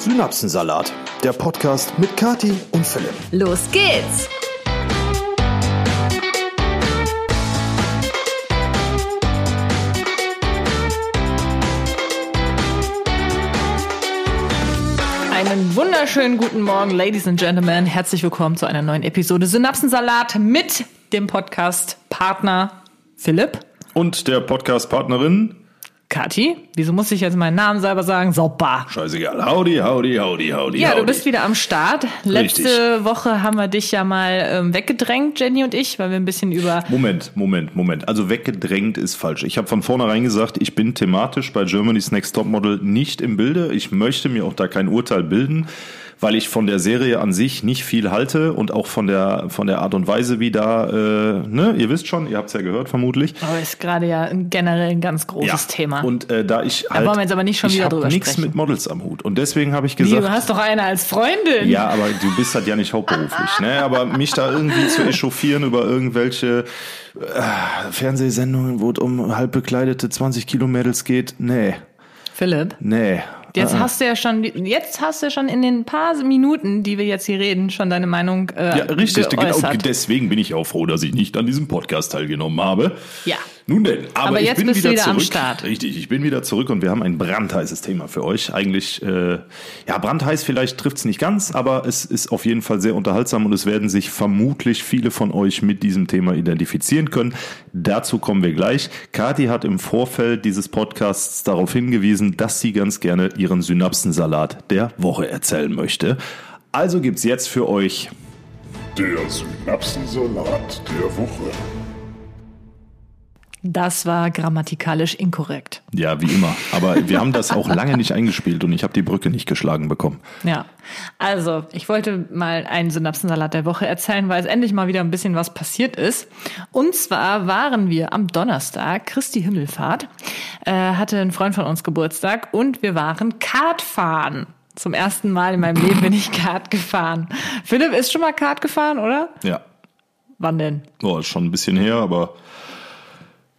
Synapsensalat, der Podcast mit Kati und Philipp. Los geht's! Einen wunderschönen guten Morgen, Ladies and Gentlemen. Herzlich willkommen zu einer neuen Episode Synapsensalat mit dem Podcast-Partner Philipp. Und der Podcast-Partnerin Kathi, wieso muss ich jetzt meinen Namen selber sagen? Super. Scheißegal. Howdy, howdy, howdy, howdy. Ja, howdy. du bist wieder am Start. Letzte Richtig. Woche haben wir dich ja mal ähm, weggedrängt, Jenny und ich, weil wir ein bisschen über Moment, Moment, Moment. Also weggedrängt ist falsch. Ich habe von vornherein gesagt, ich bin thematisch bei Germany's Next Topmodel nicht im Bilde. Ich möchte mir auch da kein Urteil bilden, weil ich von der Serie an sich nicht viel halte und auch von der von der Art und Weise, wie da, äh, ne, ihr wisst schon, ihr habt es ja gehört vermutlich. Aber ist gerade ja generell ein ganz großes Thema. Und äh, da ich halt, wollen wir jetzt aber nicht schon wieder drüber nichts mit Models am Hut und deswegen habe ich Wie, gesagt, du hast doch eine als Freundin. Ja, aber du bist halt ja nicht hauptberuflich, ne? Aber mich da irgendwie zu echauffieren über irgendwelche äh, Fernsehsendungen, wo es um halb bekleidete 20 Kilo Mädels geht, nee, Philipp, nee. Jetzt Ah, hast du ja schon, jetzt hast du schon in den paar Minuten, die wir jetzt hier reden, schon deine Meinung äh, ja, richtig, genau, geäußert. deswegen bin ich auch froh, dass ich nicht an diesem Podcast teilgenommen habe. Ja. Nun denn, aber, Aber ich jetzt bin bist du wieder wieder am zurück. Start. Richtig, ich bin wieder zurück und wir haben ein brandheißes Thema für euch. Eigentlich, äh, ja, brandheiß vielleicht trifft's nicht ganz, aber es ist auf jeden Fall sehr unterhaltsam und es werden sich vermutlich viele von euch mit diesem Thema identifizieren können. Dazu kommen wir gleich. Kathi hat im Vorfeld dieses Podcasts darauf hingewiesen, dass sie ganz gerne ihren Synapsensalat der Woche erzählen möchte. Also gibt's jetzt für euch Der Synapsensalat der Woche. Das war grammatikalisch inkorrekt. Ja, wie immer. Aber wir haben das auch lange nicht eingespielt und ich habe die Brücke nicht geschlagen bekommen. Ja, also ich wollte mal einen Synapsensalat der Woche erzählen, weil es endlich mal wieder ein bisschen was passiert ist. Und zwar waren wir am Donnerstag, Christi Himmelfahrt, äh, hatte ein Freund von uns Geburtstag und wir waren Kart fahren. Zum ersten Mal in meinem Leben bin ich Kart gefahren. Philipp ist schon mal Kart gefahren, oder? Ja, Wann denn? oh, ist schon ein bisschen her, aber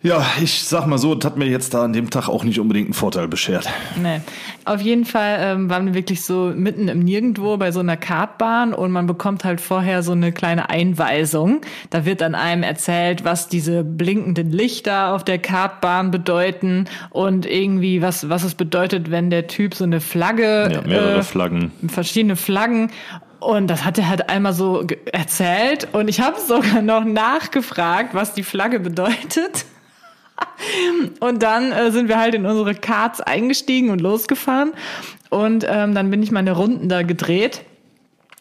ja, ich sag mal so, das hat mir jetzt da an dem Tag auch nicht unbedingt einen Vorteil beschert. Nee. Auf jeden Fall ähm, waren wir wirklich so mitten im Nirgendwo bei so einer Kartbahn und man bekommt halt vorher so eine kleine Einweisung. Da wird dann einem erzählt, was diese blinkenden Lichter auf der Kartbahn bedeuten und irgendwie was, was es bedeutet, wenn der Typ so eine Flagge, Ja, mehrere äh, Flaggen. verschiedene Flaggen. Und das hat er halt einmal so erzählt und ich habe sogar noch nachgefragt, was die Flagge bedeutet. Und dann äh, sind wir halt in unsere Karts eingestiegen und losgefahren. Und ähm, dann bin ich meine Runden da gedreht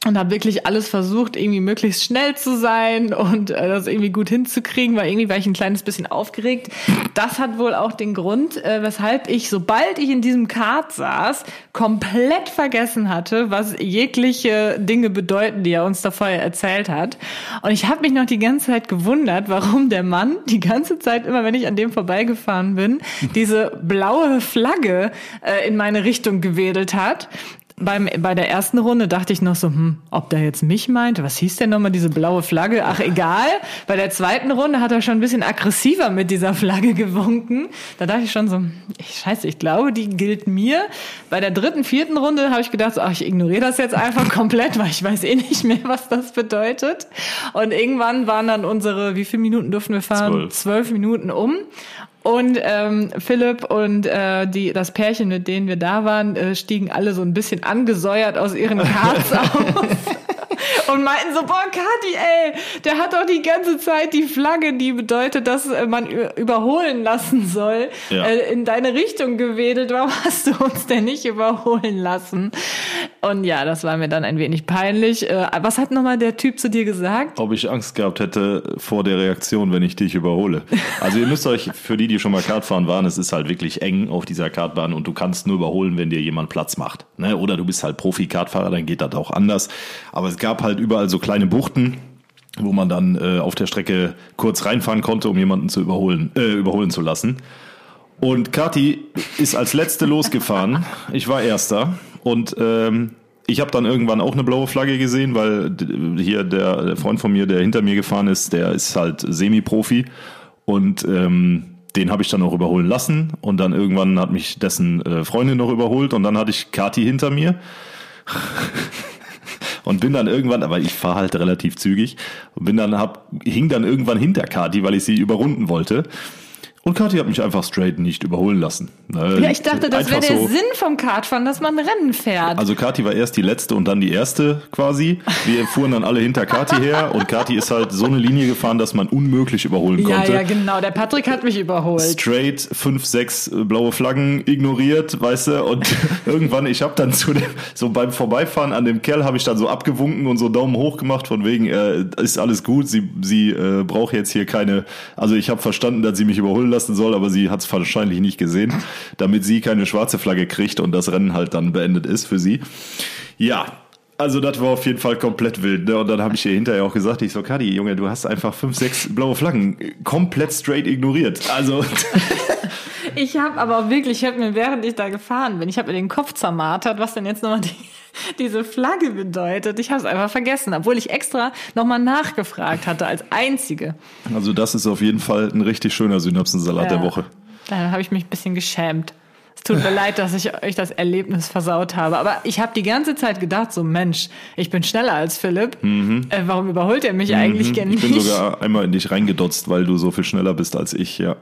und habe wirklich alles versucht, irgendwie möglichst schnell zu sein und äh, das irgendwie gut hinzukriegen, weil irgendwie war ich ein kleines bisschen aufgeregt. Das hat wohl auch den Grund, äh, weshalb ich, sobald ich in diesem Kart saß, komplett vergessen hatte, was jegliche Dinge bedeuten, die er uns da vorher erzählt hat. Und ich habe mich noch die ganze Zeit gewundert, warum der Mann die ganze Zeit, immer wenn ich an dem vorbeigefahren bin, diese blaue Flagge äh, in meine Richtung gewedelt hat. Beim, bei der ersten Runde dachte ich noch so, hm, ob der jetzt mich meinte. Was hieß denn nochmal diese blaue Flagge? Ach, egal. Bei der zweiten Runde hat er schon ein bisschen aggressiver mit dieser Flagge gewunken. Da dachte ich schon so, ich, scheiße, ich glaube, die gilt mir. Bei der dritten, vierten Runde habe ich gedacht, ach, ich ignoriere das jetzt einfach komplett, weil ich weiß eh nicht mehr, was das bedeutet. Und irgendwann waren dann unsere, wie viele Minuten durften wir fahren? Zwölf. Zwölf Minuten um. Und ähm, Philipp und äh, die, das Pärchen, mit denen wir da waren, äh, stiegen alle so ein bisschen angesäuert aus ihren Karts auf. Und meinten so, boah, Kathi, ey, der hat doch die ganze Zeit die Flagge, die bedeutet, dass äh, man überholen lassen soll, Ja. äh, in deine Richtung gewedelt. Warum hast du uns denn nicht überholen lassen? Und ja, das war mir dann ein wenig peinlich. Äh, was hat nochmal der Typ zu dir gesagt? Ob ich Angst gehabt hätte vor der Reaktion, wenn ich dich überhole. Also ihr müsst euch, für die, die schon mal Kartfahren waren, es ist halt wirklich eng auf dieser Kartbahn und du kannst nur überholen, wenn dir jemand Platz macht. Ne? Oder du bist halt Profi-Kartfahrer, dann geht das auch anders. Aber es gab halt überall so kleine Buchten, wo man dann äh, auf der Strecke kurz reinfahren konnte, um jemanden zu überholen, äh, überholen zu lassen. Und Kati ist als letzte losgefahren. Ich war erster. Und ähm, ich habe dann irgendwann auch eine blaue Flagge gesehen, weil hier der, der Freund von mir, der hinter mir gefahren ist, der ist halt Semi-Profi. Und ähm, den habe ich dann auch überholen lassen. Und dann irgendwann hat mich dessen äh, Freundin noch überholt. Und dann hatte ich Kati hinter mir und bin dann irgendwann, aber ich fahre halt relativ zügig und bin dann hab hing dann irgendwann hinter Kati, weil ich sie überrunden wollte. Und Kathi hat mich einfach straight nicht überholen lassen. Ne? Ja, ich dachte, das wäre der so. Sinn vom Kartfahren, dass man Rennen fährt. Also Kati war erst die letzte und dann die erste quasi. Wir fuhren dann alle hinter Kati her und Kati ist halt so eine Linie gefahren, dass man unmöglich überholen ja, konnte. ja, genau. Der Patrick hat mich überholt. Straight fünf, sechs äh, blaue Flaggen ignoriert, weißt du, und irgendwann, ich habe dann zu dem, so beim Vorbeifahren an dem Kerl habe ich dann so abgewunken und so Daumen hoch gemacht, von wegen, äh, ist alles gut, sie, sie äh, braucht jetzt hier keine, also ich habe verstanden, dass sie mich überholen lassen soll, aber sie hat es wahrscheinlich nicht gesehen, damit sie keine schwarze Flagge kriegt und das Rennen halt dann beendet ist für sie. Ja, also das war auf jeden Fall komplett wild. Ne? Und dann habe ich ihr hinterher auch gesagt, ich so, Kadi, Junge, du hast einfach fünf, sechs blaue Flaggen komplett straight ignoriert. Also Ich habe aber wirklich, ich habe mir, während ich da gefahren bin, ich habe mir den Kopf zermartert, was denn jetzt nochmal die, diese Flagge bedeutet. Ich habe es einfach vergessen, obwohl ich extra nochmal nachgefragt hatte als Einzige. Also das ist auf jeden Fall ein richtig schöner Synapsensalat der Ja. Woche. Da habe ich mich ein bisschen geschämt. Es tut mir leid, dass ich euch das Erlebnis versaut habe. Aber ich habe die ganze Zeit gedacht, so Mensch, ich bin schneller als Philipp. Äh, warum überholt er mich eigentlich gern Mhm. Ich nicht? bin sogar einmal in dich reingedotzt, weil du so viel schneller bist als ich, ja.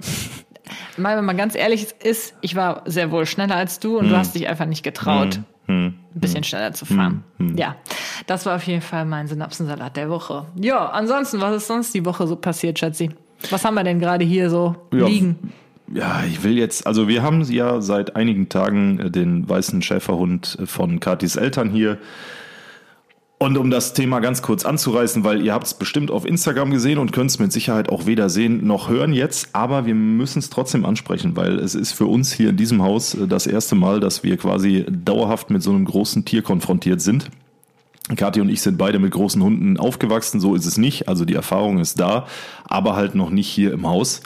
Mal, wenn man ganz ehrlich ist, ich war sehr wohl schneller als du und Hm. du hast dich einfach nicht getraut, ein bisschen schneller zu fahren. Hm. Ja, das war auf jeden Fall mein Synapsensalat der Woche. Ja, ansonsten, was ist sonst die Woche so passiert, Schatzi? Was haben wir denn gerade hier so Ja. liegen? Ja, ich will jetzt, also wir haben ja seit einigen Tagen den weißen Schäferhund von Katis Eltern hier. Und um das Thema ganz kurz anzureißen, weil ihr habt es bestimmt auf Instagram gesehen und könnt es mit Sicherheit auch weder sehen noch hören jetzt, aber wir müssen es trotzdem ansprechen, weil es ist für uns hier in diesem Haus äh, das erste Mal, dass wir quasi dauerhaft mit so einem großen Tier konfrontiert sind. Kathi und ich sind beide mit großen Hunden aufgewachsen, so ist es nicht. Also die Erfahrung ist da, aber halt noch nicht hier im Haus.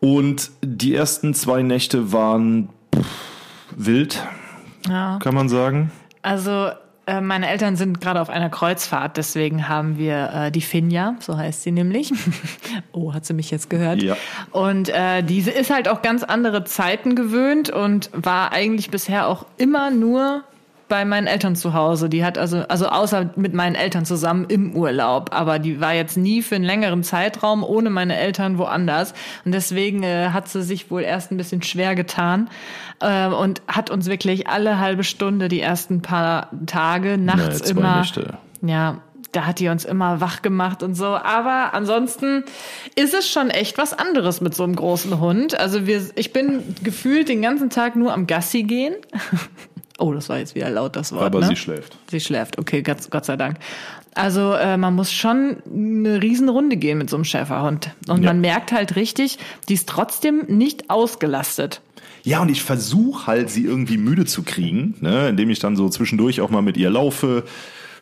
Und die ersten zwei Nächte waren pff, wild, Ja. kann man sagen. Also äh, meine Eltern sind gerade auf einer Kreuzfahrt, deswegen haben wir äh, die Finja, so heißt sie nämlich. oh, hat sie mich jetzt gehört? Ja. Und äh, diese ist halt auch ganz andere Zeiten gewöhnt und war eigentlich bisher auch immer nur bei meinen Eltern zu Hause. Die hat also, also außer mit meinen Eltern zusammen im Urlaub, aber die war jetzt nie für einen längeren Zeitraum ohne meine Eltern woanders. Und deswegen äh, hat sie sich wohl erst ein bisschen schwer getan äh, und hat uns wirklich alle halbe Stunde die ersten paar Tage nachts zwei immer. Nächte. Ja, da hat die uns immer wach gemacht und so. Aber ansonsten ist es schon echt was anderes mit so einem großen Hund. Also wir, ich bin gefühlt den ganzen Tag nur am Gassi gehen. Oh, das war jetzt wieder laut, das Wort. Aber ne? sie schläft. Sie schläft, okay, Gott, Gott sei Dank. Also äh, man muss schon eine Riesenrunde gehen mit so einem Schäferhund. Und Ja. man merkt halt richtig, die ist trotzdem nicht ausgelastet. Ja, und ich versuche halt, sie irgendwie müde zu kriegen, ne, indem ich dann so zwischendurch auch mal mit ihr laufe,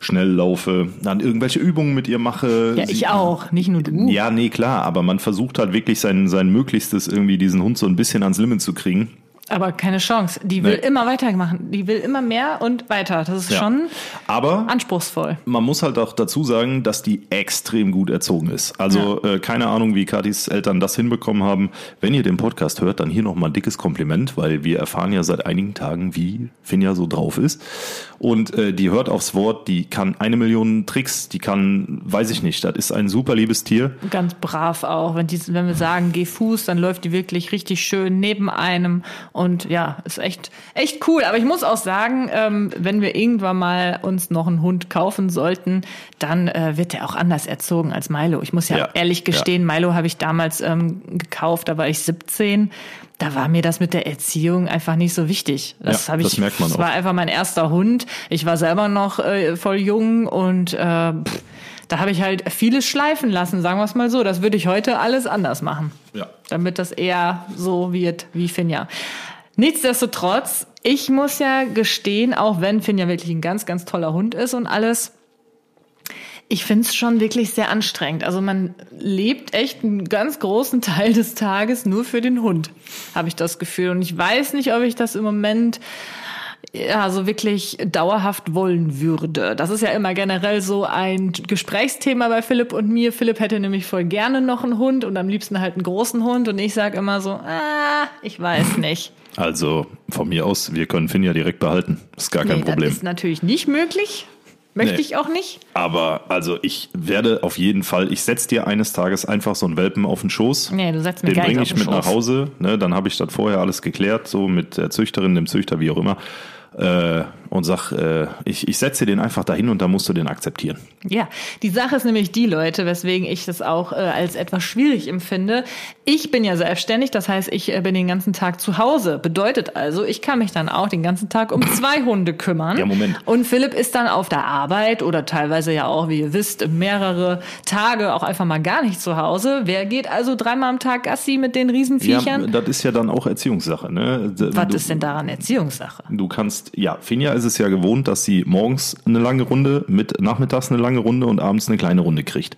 schnell laufe, dann irgendwelche Übungen mit ihr mache. Ja, Sie- ich auch, nicht nur du. Ja, nee, klar, aber man versucht halt wirklich sein, sein Möglichstes, irgendwie diesen Hund so ein bisschen ans Limit zu kriegen. Aber keine Chance. Die will Nee. immer weitermachen. Die will immer mehr und weiter. Das ist Ja. schon Aber anspruchsvoll. man muss halt auch dazu sagen, dass die extrem gut erzogen ist. Also äh, keine Ahnung, wie Katis Eltern das hinbekommen haben. Wenn ihr den Podcast hört, dann hier nochmal ein dickes Kompliment, weil wir erfahren ja seit einigen Tagen, wie Finja so drauf ist. Und äh, die hört aufs Wort, die kann eine Million Tricks, die kann, weiß ich nicht, das ist ein super liebes Tier. Ganz brav auch. Wenn, die, wenn wir sagen, geh Fuß, dann läuft die wirklich richtig schön neben einem. Und ja, ist echt, echt cool. Aber ich muss auch sagen, ähm, wenn wir irgendwann mal uns noch einen Hund kaufen sollten, dann äh, wird der auch anders erzogen als Milo. Ich muss ja, Ja, ehrlich gestehen, Milo habe ich damals ähm, gekauft, da war ich 17. Da war mir das mit der Erziehung einfach nicht so wichtig. Das Ja, habe ich. das merkt man das auch. war einfach mein erster Hund. Ich war selber noch äh, voll jung und äh, pff, da habe ich halt vieles schleifen lassen, sagen wir es mal so. Das würde ich heute alles anders machen. Ja. Damit das eher so wird wie Finja. Nichtsdestotrotz, ich muss ja gestehen, auch wenn Finja wirklich ein ganz, ganz toller Hund ist und alles, ich finde es schon wirklich sehr anstrengend. Also man lebt echt einen ganz großen Teil des Tages nur für den Hund, habe ich das Gefühl. Und ich weiß nicht, ob ich das im Moment ja, so wirklich dauerhaft wollen würde. Das ist ja immer generell so ein Gesprächsthema bei Philipp und mir. Philipp hätte nämlich voll gerne noch einen Hund und am liebsten halt einen großen Hund und ich sage immer so, ah, ich weiß nicht. Also von mir aus, wir können Finn ja direkt behalten. Ist gar kein nee, Problem. Das ist natürlich nicht möglich. Möchte Nee. ich auch nicht. Aber also ich werde auf jeden Fall, ich setz dir eines Tages einfach so einen Welpen auf den Schoß. Nee, du setzt mir Den bringe ich mit nach Schoß. Hause. Ne, dann habe ich das vorher alles geklärt, so mit der Züchterin, dem Züchter, wie auch immer. Äh, und sag, äh, ich, ich setze den einfach dahin und da musst du den akzeptieren. Ja, die Sache ist nämlich die, Leute, weswegen ich das auch äh, als etwas schwierig empfinde. Ich bin ja selbstständig, das heißt, ich äh, bin den ganzen Tag zu Hause. Bedeutet also, ich kann mich dann auch den ganzen Tag um zwei Hunde kümmern. Ja, Moment. Und Philipp ist dann auf der Arbeit oder teilweise ja auch, wie ihr wisst, mehrere Tage auch einfach mal gar nicht zu Hause. Wer geht also dreimal am Tag Gassi mit den Ja, Riesenviechern? das ist ja dann auch Erziehungssache. Ne? Was du, ist denn daran Erziehungssache? Du kannst, ja, Finja ist es ja gewohnt, dass sie morgens eine lange Runde, mit nachmittags eine lange Runde und abends eine kleine Runde kriegt.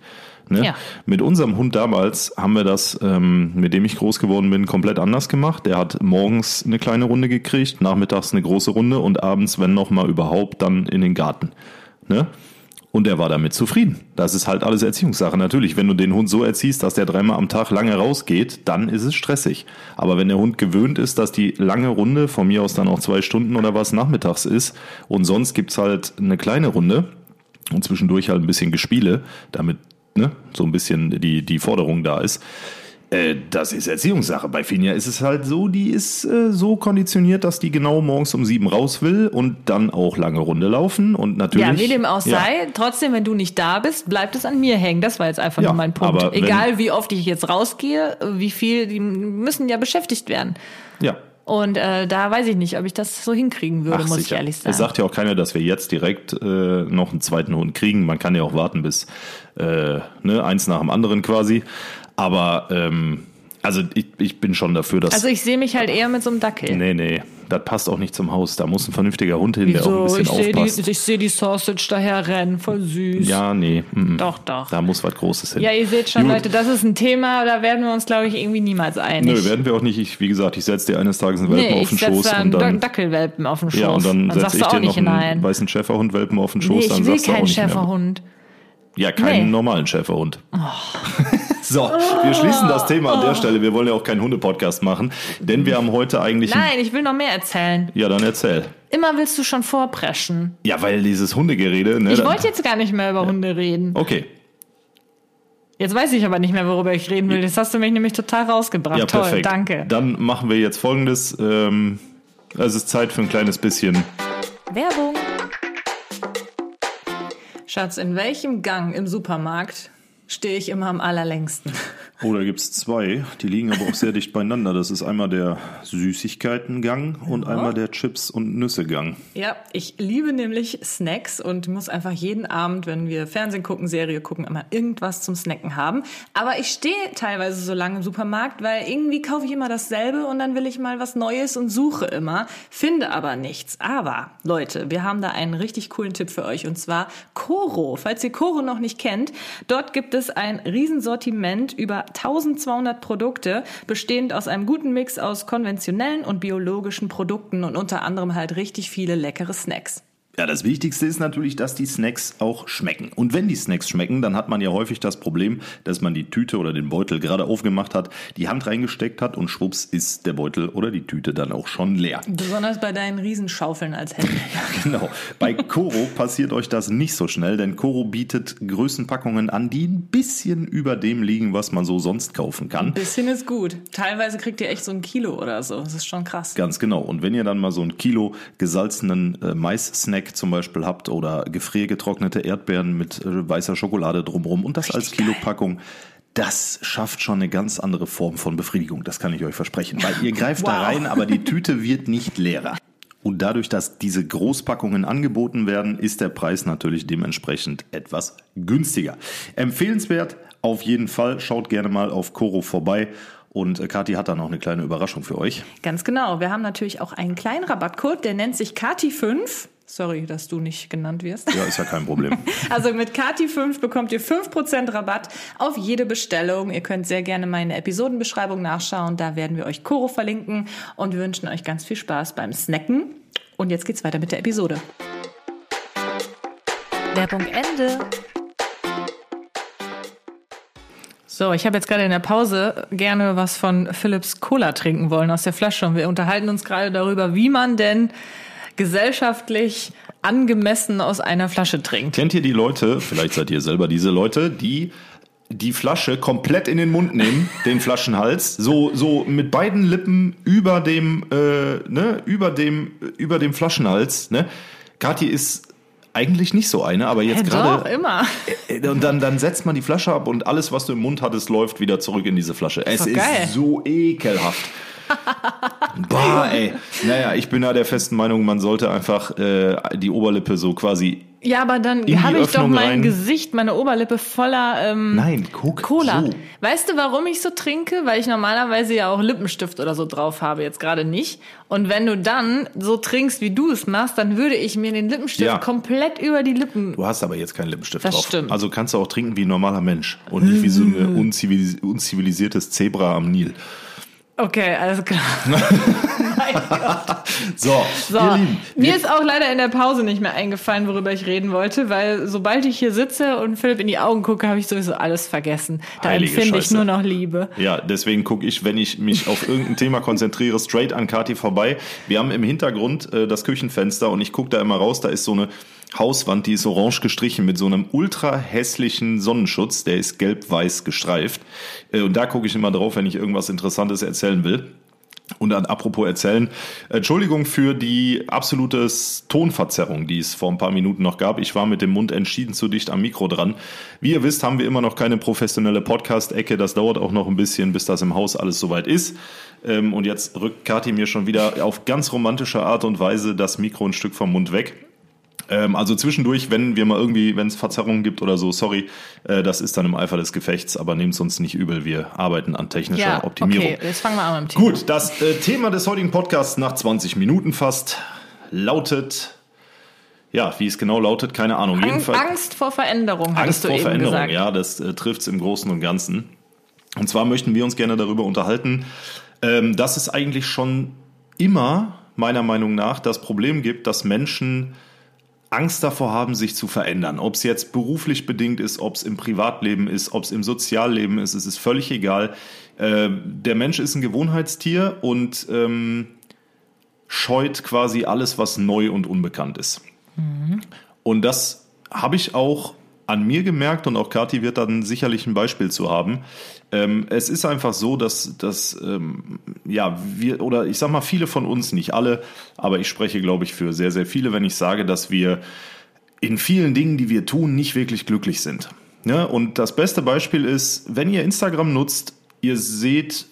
Ne? Ja. Mit unserem Hund damals haben wir das, ähm, mit dem ich groß geworden bin, komplett anders gemacht. Der hat morgens eine kleine Runde gekriegt, nachmittags eine große Runde und abends, wenn noch mal überhaupt, dann in den Garten. Ne? Und er war damit zufrieden. Das ist halt alles Erziehungssache. Natürlich, wenn du den Hund so erziehst, dass der dreimal am Tag lange rausgeht, dann ist es stressig. Aber wenn der Hund gewöhnt ist, dass die lange Runde, von mir aus dann auch zwei Stunden oder was nachmittags ist, und sonst gibt's halt eine kleine Runde und zwischendurch halt ein bisschen Gespiele, damit ne, so ein bisschen die, die Forderung da ist. Äh, Das ist Erziehungssache. Bei Finja ist es halt so, die ist äh, so konditioniert, dass die genau morgens um sieben raus will und dann auch lange Runde laufen und natürlich. Ja, wie dem auch Ja. sei, trotzdem, wenn du nicht da bist, bleibt es an mir hängen. Das war jetzt einfach Ja, nur mein Punkt. Egal, wie oft ich jetzt rausgehe, wie viel, die müssen ja beschäftigt werden. Ja. Und äh, da weiß ich nicht, ob ich das so hinkriegen würde, Ach, muss sicher. ich ehrlich sagen. Es sagt ja auch keiner, dass wir jetzt direkt äh, noch einen zweiten Hund kriegen. Man kann ja auch warten bis äh, ne, eins nach dem anderen quasi. Aber ähm, also ich, ich bin schon dafür, dass. also ich sehe mich halt eher mit so einem Dackel. nee, nee, das passt auch nicht zum Haus. Da muss ein vernünftiger Hund hin, der auch ein bisschen Ich sehe aufpasst. die, ich seh die Sausage daher rennen, voll süß. ja, nee. mm. Doch, doch. Da muss was Großes hin. Ja, ihr seht schon, Gut. Leute, das ist ein Thema, da werden wir uns, glaube ich, irgendwie niemals einig. Nö, werden wir auch nicht. Ich, wie gesagt, ich setze dir eines Tages einen Welpen nee, auf den Schoß da und einen dann. Dackelwelpen auf den Schoß. Ja, und dann, sagst setze ich auch dir nicht noch einen weißen Schäferhund-Welpen auf den Schoß, Nee, ich dann will keinen mehr. Schäferhund. Ja, keinen Nee. Oh. normalen Schäferhund. so, wir schließen das Thema an der Stelle. Wir wollen ja auch keinen Hunde-Podcast machen, denn wir haben heute eigentlich. Nein, ich will noch mehr erzählen. Ja, dann erzähl. Immer willst du schon vorpreschen. Ja, weil dieses Hundegerede. Ne, Ich wollte jetzt gar nicht mehr über Hunde reden. Okay, Jetzt weiß ich aber nicht mehr, worüber ich reden will. Jetzt hast du mich nämlich total rausgebracht. ja, Toll, perfekt. danke. Dann machen wir jetzt folgendes. Ähm, es ist Zeit für ein kleines bisschen. Werbung. Schatz, in welchem Gang im Supermarkt stehe ich immer am allerlängsten? Oh, da gibt's zwei. Die liegen aber auch sehr dicht beieinander. Das ist einmal der Süßigkeitengang und einmal der Chips- und Nüssegang. Ja, ich liebe nämlich Snacks und muss einfach jeden Abend, wenn wir Fernsehen gucken, Serie gucken, immer irgendwas zum Snacken haben. Aber ich stehe teilweise so lange im Supermarkt, weil irgendwie kaufe ich immer dasselbe und dann will ich mal was Neues und suche immer, finde aber nichts. Aber Leute, wir haben da einen richtig coolen Tipp für euch und zwar Coro. Falls ihr Coro noch nicht kennt, dort gibt es ein Riesensortiment über 1200 Produkte, bestehend aus einem guten Mix aus konventionellen und biologischen Produkten und unter anderem halt richtig viele leckere Snacks. Ja, das Wichtigste ist natürlich, dass die Snacks auch schmecken. Und wenn die Snacks schmecken, dann hat man ja häufig das Problem, dass man die Tüte oder den Beutel gerade aufgemacht hat, die Hand reingesteckt hat und schwupps ist der Beutel oder die Tüte dann auch schon leer. Besonders bei deinen Riesenschaufeln als Hände. Genau. Bei Coro passiert euch das nicht so schnell, denn Coro bietet Größenpackungen an, die ein bisschen über dem liegen, was man so sonst kaufen kann. Bisschen ist gut. Teilweise kriegt ihr echt so ein Kilo oder so. Das ist schon krass. Ganz genau. Und wenn ihr dann mal so ein Kilo gesalzenen äh, Mais-Snack zum Beispiel habt oder gefriergetrocknete Erdbeeren mit äh, weißer Schokolade drumrum und das als Kilopackung, das schafft schon eine ganz andere Form von Befriedigung. Das kann ich euch versprechen. Weil ihr greift da Wow. rein, aber die Tüte wird nicht leerer. Und dadurch, dass diese Großpackungen angeboten werden, ist der Preis natürlich dementsprechend etwas günstiger. Empfehlenswert auf jeden Fall. Schaut gerne mal auf Coro vorbei. Und äh, Kathi hat da noch eine kleine Überraschung für euch. Ganz genau. Wir haben natürlich auch einen kleinen Rabattcode, der nennt sich Kati5. Sorry, dass du nicht genannt wirst. Ja, ist ja kein Problem. Also mit Kati5 bekommt ihr 5% Rabatt auf jede Bestellung. Ihr könnt sehr gerne meine Episodenbeschreibung nachschauen. Da werden wir euch Koro verlinken und wünschen euch ganz viel Spaß beim Snacken Und jetzt geht's weiter mit der Episode. Werbung Ende. So, ich habe jetzt gerade in der Pause gerne was von Philips Cola trinken wollen aus der Flasche und wir unterhalten uns gerade darüber, wie man denn gesellschaftlich angemessen aus einer Flasche trinkt. Kennt ihr die Leute, vielleicht seid ihr selber diese Leute, die die Flasche komplett in den Mund nehmen, den Flaschenhals, so so mit beiden Lippen über dem äh, ne über dem über dem Flaschenhals, ne? Kathi ist eigentlich nicht so eine, aber jetzt Doch, gerade immer. Äh, und dann dann setzt man die Flasche ab und alles was du im Mund hattest läuft wieder zurück in diese Flasche. Es doch ist geil. so ekelhaft. Boah, ey. Naja, ich bin da der festen Meinung, man sollte einfach äh, die Oberlippe so quasi. Ja, aber dann habe ich doch mein rein. Gesicht, meine Oberlippe voller ähm, Nein, guck. Cola. So. Weißt du, warum ich so trinke? Weil ich normalerweise ja auch Lippenstift oder so drauf habe, jetzt gerade nicht. Und wenn du dann so trinkst, wie du es machst, dann würde ich mir den Lippenstift Ja. komplett über die Lippen. Du hast aber jetzt keinen Lippenstift Das drauf. stimmt. Also kannst du auch trinken wie ein normaler Mensch und nicht wie so ein unzivilis unzivilisiertes Zebra am Nil. Okay, alles klar. So, So, Lieben. mir ist auch leider in der Pause nicht mehr eingefallen, worüber ich reden wollte, weil sobald ich hier sitze und Philipp in die Augen gucke, habe ich sowieso alles vergessen. Da Heilige empfinde ich Scheiße. nur noch Liebe. Ja, deswegen gucke ich, wenn ich mich auf irgendein Thema konzentriere, straight an Kati vorbei. Wir haben im Hintergrund äh, das Küchenfenster und ich gucke da immer raus, da ist so eine Hauswand, die ist orange gestrichen mit so einem ultra hässlichen Sonnenschutz, der ist gelb-weiß gestreift. Äh, und da gucke ich immer drauf, wenn ich irgendwas Interessantes erzählen will. Und dann apropos erzählen, Entschuldigung für die absolute Tonverzerrung, die es vor ein paar Minuten noch gab. Ich war mit dem Mund entschieden zu dicht am Mikro dran. Wie ihr wisst, haben wir immer noch keine professionelle Podcast-Ecke. Das dauert auch noch ein bisschen, bis das im Haus alles soweit ist. Ähm, Und jetzt rückt Kathi mir schon wieder auf ganz romantische Art und Weise das Mikro ein Stück vom Mund weg. Ähm, Also zwischendurch, wenn wir mal irgendwie, wenn es Verzerrungen gibt oder so, sorry, äh, das ist dann im Eifer des Gefechts, aber nehmt uns nicht übel, wir arbeiten an technischer Ja, Optimierung. okay, jetzt fangen wir an mit dem Thema. Gut, das äh, Thema des heutigen Podcasts nach 20 Minuten fast lautet, ja, wie es genau lautet, keine Ahnung. Ang Jedenfalls Angst vor Veränderung, Angst vor Veränderung, gesagt. ja, das äh, trifft es im Großen und Ganzen. Und zwar möchten wir uns gerne darüber unterhalten, ähm, dass es eigentlich schon immer, meiner Meinung nach, das Problem gibt, dass Menschen Angst davor haben, sich zu verändern. Ob es jetzt beruflich bedingt ist, ob es im Privatleben ist, ob es im Sozialleben ist, es ist völlig egal. Äh, der Mensch ist ein Gewohnheitstier und ähm, scheut quasi alles, was neu und unbekannt ist. Und das habe ich auch an mir gemerkt und auch Kathi wird dann sicherlich ein Beispiel zu haben. Ähm, es ist einfach so, dass, dass ähm, ja, wir, oder ich sag mal, viele von uns, nicht alle, aber ich spreche, glaube ich, für sehr, sehr viele, wenn ich sage, dass wir in vielen Dingen, die wir tun, nicht wirklich glücklich sind. Ja, und das beste Beispiel ist, wenn ihr Instagram nutzt, ihr seht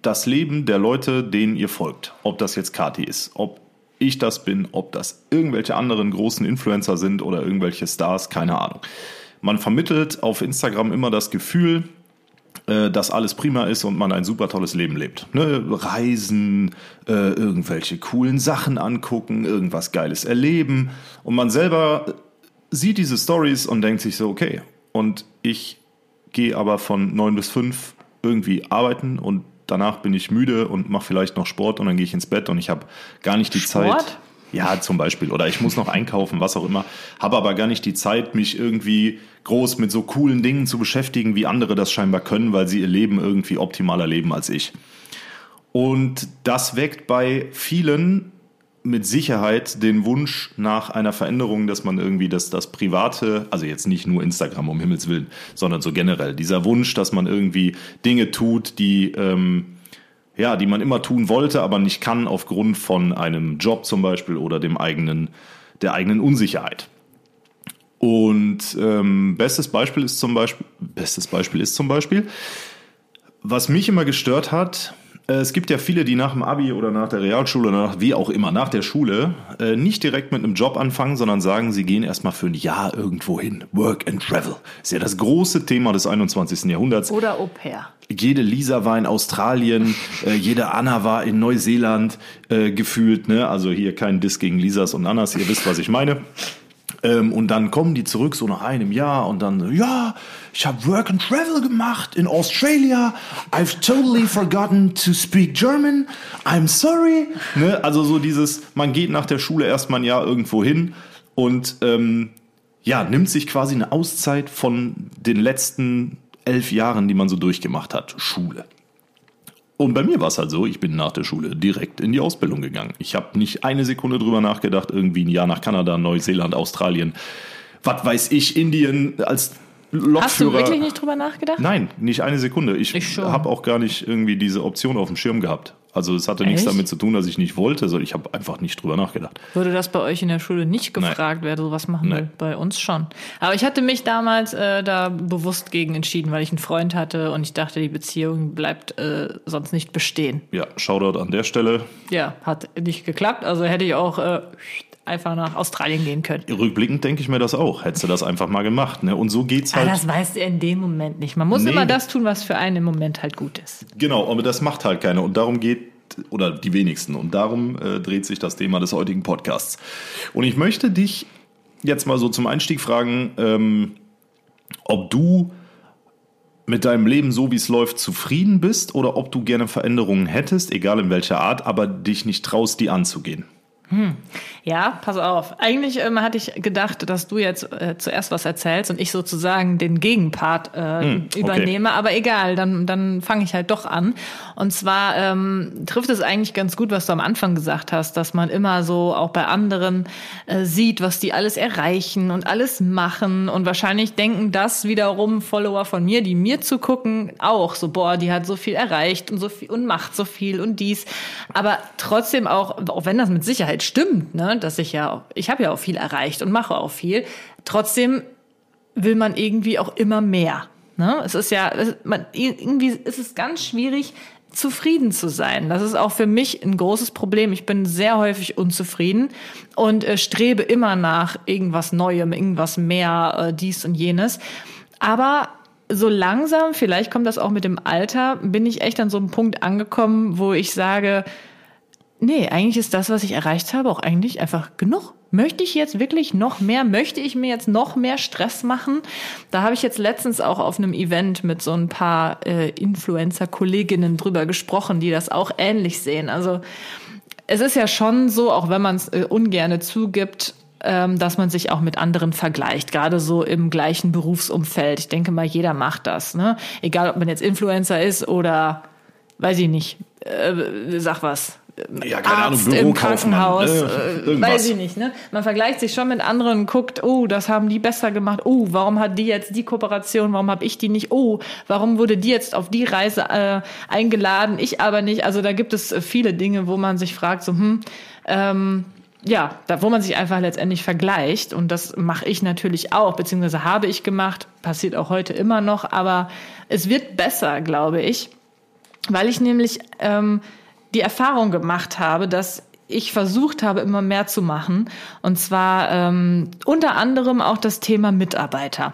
das Leben der Leute, denen ihr folgt. Ob das jetzt Kati ist, ob ich das bin, ob das irgendwelche anderen großen Influencer sind oder irgendwelche Stars, keine Ahnung. Man vermittelt auf Instagram immer das Gefühl, äh, dass alles prima ist und man ein super tolles Leben lebt. Ne? Reisen, äh, irgendwelche coolen Sachen angucken, irgendwas Geiles erleben. Und man selber sieht diese Stories und denkt sich so, okay, und ich gehe aber von neun bis fünf irgendwie arbeiten und danach bin ich müde und mache vielleicht noch Sport und dann gehe ich ins Bett und ich habe gar nicht die Sport? Zeit. Ja, zum Beispiel. Oder ich muss noch einkaufen, was auch immer. Habe aber gar nicht die Zeit, mich irgendwie groß mit so coolen Dingen zu beschäftigen, wie andere das scheinbar können, weil sie ihr Leben irgendwie optimaler leben als ich. Und das weckt bei vielen mit Sicherheit den Wunsch nach einer Veränderung, dass man irgendwie das, das Private, also jetzt nicht nur Instagram um Himmels Willen, sondern so generell, dieser Wunsch, dass man irgendwie Dinge tut, die, ähm, ja, die man immer tun wollte, aber nicht kann aufgrund von einem Job zum Beispiel oder dem eigenen, der eigenen Unsicherheit. Und ähm, bestes Beispiel ist zum Beispiel, bestes Beispiel ist zum Beispiel, was mich immer gestört hat, es gibt ja viele, die nach dem Abi oder nach der Realschule oder nach, wie auch immer, nach der Schule, äh, nicht direkt mit einem Job anfangen, sondern sagen, sie gehen erstmal für ein Jahr irgendwo hin. Work and Travel. Ist ja das große Thema des 21. Jahrhunderts. Oder Au pair. Jede Lisa war in Australien, äh, jede Anna war in Neuseeland äh, gefühlt. Ne? Also hier kein Diss gegen Lisas und Annas, ihr wisst, was ich meine. Ähm, und dann kommen die zurück so nach einem Jahr und dann, ja, ich habe Work and Travel gemacht in Australia. I've totally forgotten to speak German. I'm sorry. Ne? Also so dieses, man geht nach der Schule erstmal ein Jahr irgendwo hin und ähm, ja, nimmt sich quasi eine Auszeit von den letzten elf Jahren, die man so durchgemacht hat. Schule. Und bei mir war es halt so, ich bin nach der Schule direkt in die Ausbildung gegangen. Ich habe nicht eine Sekunde drüber nachgedacht, irgendwie ein Jahr nach Kanada, Neuseeland, Australien, was weiß ich, Indien als Lokführer. Hast du wirklich nicht drüber nachgedacht? Nein, nicht eine Sekunde. Ich, Ich habe auch gar nicht irgendwie diese Option auf dem Schirm gehabt. Also es hatte nichts Echt? damit zu tun, dass ich nicht wollte, sondern ich habe einfach nicht drüber nachgedacht. Wurde das bei euch in der Schule nicht gefragt, wer sowas machen will? Nein. Bei uns schon. Aber ich hatte mich damals äh, da bewusst gegen entschieden, weil ich einen Freund hatte und ich dachte, die Beziehung bleibt äh, sonst nicht bestehen. Ja, Shoutout an der Stelle. Ja, hat nicht geklappt. Also hätte ich auch äh, einfach nach Australien gehen können. Rückblickend denke ich mir das auch. Hättest du das einfach mal gemacht. Ne? Und so geht's Aber halt. das weißt du in dem Moment nicht. Man muss Nee. immer das tun, was für einen im Moment halt gut ist. Genau, aber das macht halt keiner. Und darum geht, oder die wenigsten. Und darum äh, dreht sich das Thema des heutigen Podcasts. Und ich möchte dich jetzt mal so zum Einstieg fragen, ähm, ob du mit deinem Leben so wie es läuft zufrieden bist oder ob du gerne Veränderungen hättest, egal in welcher Art, aber dich nicht traust, die anzugehen. Ja, pass auf. Eigentlich ähm, hatte ich gedacht, dass du jetzt äh, zuerst was erzählst und ich sozusagen den Gegenpart äh, Hm, okay. übernehme. Aber egal, dann, dann fange ich halt doch an. Und zwar ähm, trifft es eigentlich ganz gut, was du am Anfang gesagt hast, dass man immer so auch bei anderen äh, sieht, was die alles erreichen und alles machen. Und wahrscheinlich denken das wiederum Follower von mir, die mir zugucken, auch so, boah, die hat so viel erreicht und so viel und macht so viel und dies. Aber trotzdem auch, auch wenn das mit Sicherheit stimmt, ne, dass ich ja, ich habe ja auch viel erreicht und mache auch viel, trotzdem will man irgendwie auch immer mehr. Ne? Es ist ja, man, irgendwie ist es ganz schwierig, zufrieden zu sein. Das ist auch für mich ein großes Problem. Ich bin sehr häufig unzufrieden und äh, strebe immer nach irgendwas Neuem, irgendwas mehr, äh, dies und jenes. Aber so langsam, vielleicht kommt das auch mit dem Alter, bin ich echt an so einem Punkt angekommen, wo ich sage, Nee, eigentlich ist das, was ich erreicht habe, auch eigentlich einfach genug. Möchte ich jetzt wirklich noch mehr? Möchte ich mir jetzt noch mehr Stress machen? Da habe ich jetzt letztens auch auf einem Event mit so ein paar äh, Influencer-Kolleginnen drüber gesprochen, die das auch ähnlich sehen. Also es ist ja schon so, auch wenn man es äh, ungerne zugibt, ähm, dass man sich auch mit anderen vergleicht, gerade so im gleichen Berufsumfeld. Ich denke mal, jeder macht das. Ne? Egal, ob man jetzt Influencer ist oder, weiß ich nicht, äh, sag was. Ja, keine Ahnung, Arzt im Bürokaufmann, Krankenhaus, ne? äh, weiß ich nicht. Ne? Man vergleicht sich schon mit anderen und guckt, oh, das haben die besser gemacht. Oh, warum hat die jetzt die Kooperation? Warum habe ich die nicht? Oh, warum wurde die jetzt auf die Reise äh, eingeladen? Ich aber nicht. Also da gibt es äh, viele Dinge, wo man sich fragt, so hm, ähm, ja, da, wo man sich einfach letztendlich vergleicht. Und das mache ich natürlich auch, beziehungsweise habe ich gemacht, passiert auch heute immer noch. Aber es wird besser, glaube ich, weil ich nämlich ähm, die Erfahrung gemacht habe, dass ich versucht habe, immer mehr zu machen. Und zwar ähm, unter anderem auch das Thema Mitarbeiter.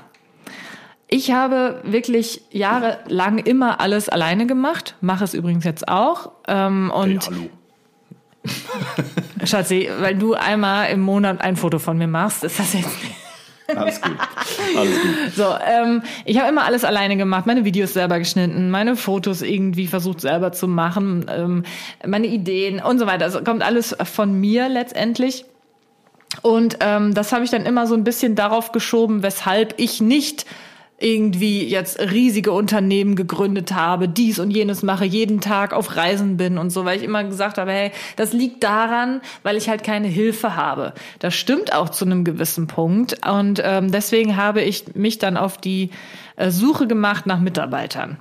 Ich habe wirklich jahrelang immer alles alleine gemacht, mache es übrigens jetzt auch. Ähm, Hey, und hallo. Schatzi, weil du einmal im Monat ein Foto von mir machst, ist das jetzt Alles gut. Alles gut. so. Ähm, ich habe immer alles alleine gemacht, meine Videos selber geschnitten, meine Fotos irgendwie versucht selber zu machen, ähm, meine Ideen und so weiter. Also kommt alles von mir letztendlich. Und ähm, das habe ich dann immer so ein bisschen darauf geschoben, weshalb ich nicht irgendwie jetzt riesige Unternehmen gegründet habe, dies und jenes mache, jeden Tag auf Reisen bin und so, weil ich immer gesagt habe, hey, das liegt daran, weil ich halt keine Hilfe habe. Das stimmt auch zu einem gewissen Punkt und ähm, deswegen habe ich mich dann auf die äh, Suche gemacht nach Mitarbeitern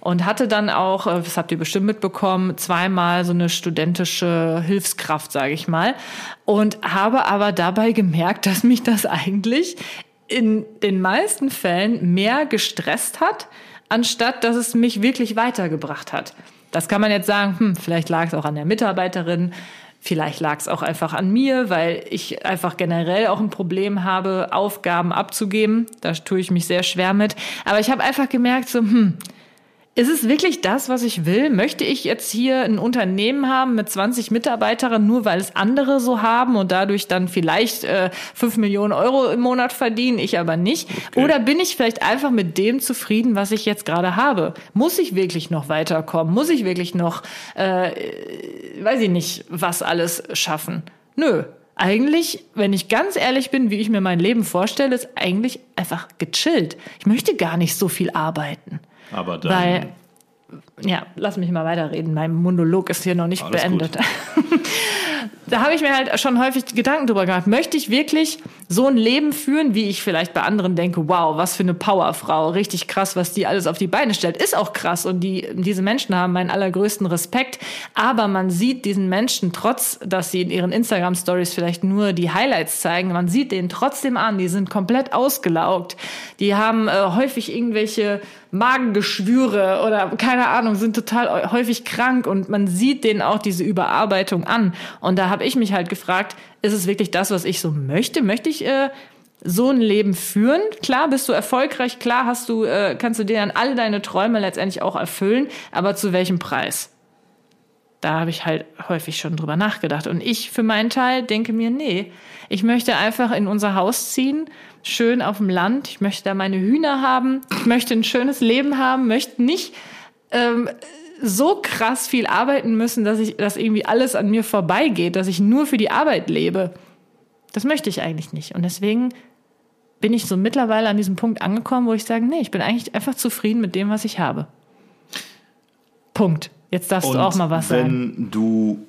und hatte dann auch, äh, das habt ihr bestimmt mitbekommen, zweimal so eine studentische Hilfskraft, sage ich mal, und habe aber dabei gemerkt, dass mich das eigentlich in den meisten Fällen mehr gestresst hat, anstatt dass es mich wirklich weitergebracht hat. Das kann man jetzt sagen, hm, vielleicht lag es auch an der Mitarbeiterin, vielleicht lag es auch einfach an mir, weil ich einfach generell auch ein Problem habe, Aufgaben abzugeben. Da tue ich mich sehr schwer mit. Aber ich habe einfach gemerkt, so, hm, ist es wirklich das, was ich will? Möchte ich jetzt hier ein Unternehmen haben mit 20 Mitarbeitern, nur weil es andere so haben und dadurch dann vielleicht äh, 5 Millionen Euro im Monat verdienen, ich aber nicht? Okay. Oder bin ich vielleicht einfach mit dem zufrieden, was ich jetzt gerade habe? Muss ich wirklich noch weiterkommen? Muss ich wirklich noch, äh, weiß ich nicht, was alles schaffen? Nö. Eigentlich, wenn ich ganz ehrlich bin, wie ich mir mein Leben vorstelle, ist eigentlich einfach gechillt. Ich möchte gar nicht so viel arbeiten. Aber dann, Weil, ja, lass mich mal weiterreden. Mein Monolog ist hier noch nicht Alles beendet. da habe ich mir halt schon häufig Gedanken drüber gemacht. Möchte ich wirklich so ein Leben führen, wie ich vielleicht bei anderen denke, wow, was für eine Powerfrau, richtig krass, was die alles auf die Beine stellt. Ist auch krass und die, diese Menschen haben meinen allergrößten Respekt. Aber man sieht diesen Menschen, trotz, dass sie in ihren Instagram-Stories vielleicht nur die Highlights zeigen, man sieht denen trotzdem an, die sind komplett ausgelaugt. Die haben äh, häufig irgendwelche Magengeschwüre oder keine Ahnung, sind total häufig krank und man sieht denen auch diese Überarbeitung an. Und da habe ich mich halt gefragt, ist es wirklich das, was ich so möchte? Möchte ich äh, so ein Leben führen? Klar, bist du erfolgreich, klar hast du, äh, kannst du dir dann all deine Träume letztendlich auch erfüllen, aber zu welchem Preis? Da habe ich halt häufig schon drüber nachgedacht. Und ich für meinen Teil denke mir, nee, ich möchte einfach in unser Haus ziehen, schön auf dem Land. Ich möchte da meine Hühner haben. Ich möchte ein schönes Leben haben, möchte nicht ähm, so krass viel arbeiten müssen, dass ich, dass irgendwie alles an mir vorbeigeht, dass ich nur für die Arbeit lebe. Das möchte ich eigentlich nicht. Und deswegen bin ich so mittlerweile an diesem Punkt angekommen, wo ich sage, nee, ich bin eigentlich einfach zufrieden mit dem, was ich habe. Punkt. Jetzt darfst und du auch mal was wenn sagen. du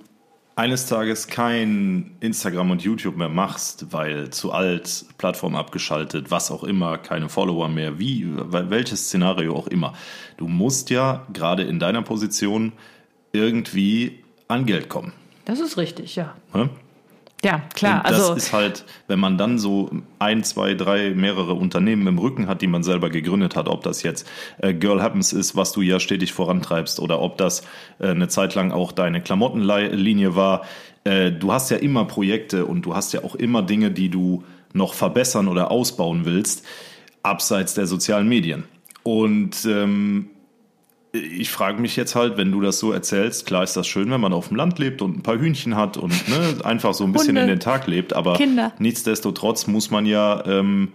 eines Tages kein Instagram und YouTube mehr machst, weil zu alt, Plattform abgeschaltet, was auch immer, keine Follower mehr, wie, welches Szenario auch immer. Du musst ja gerade in deiner Position irgendwie an Geld kommen. Das ist richtig, ja. Ne? Ja, klar. Und das Also ist halt, wenn man dann so ein, zwei, drei, mehrere Unternehmen im Rücken hat, die man selber gegründet hat, ob das jetzt äh, Girl Happens ist, was du ja stetig vorantreibst, oder ob das äh, eine Zeit lang auch deine Klamottenlinie war. Äh, du hast ja immer Projekte und du hast ja auch immer Dinge, die du noch verbessern oder ausbauen willst, abseits der sozialen Medien. Und ähm, ich frage mich jetzt halt, wenn du das so erzählst, klar ist das schön, wenn man auf dem Land lebt und ein paar Hühnchen hat und ne, einfach so ein bisschen Hunde, in den Tag lebt, aber Kinder. nichtsdestotrotz muss man ja ähm,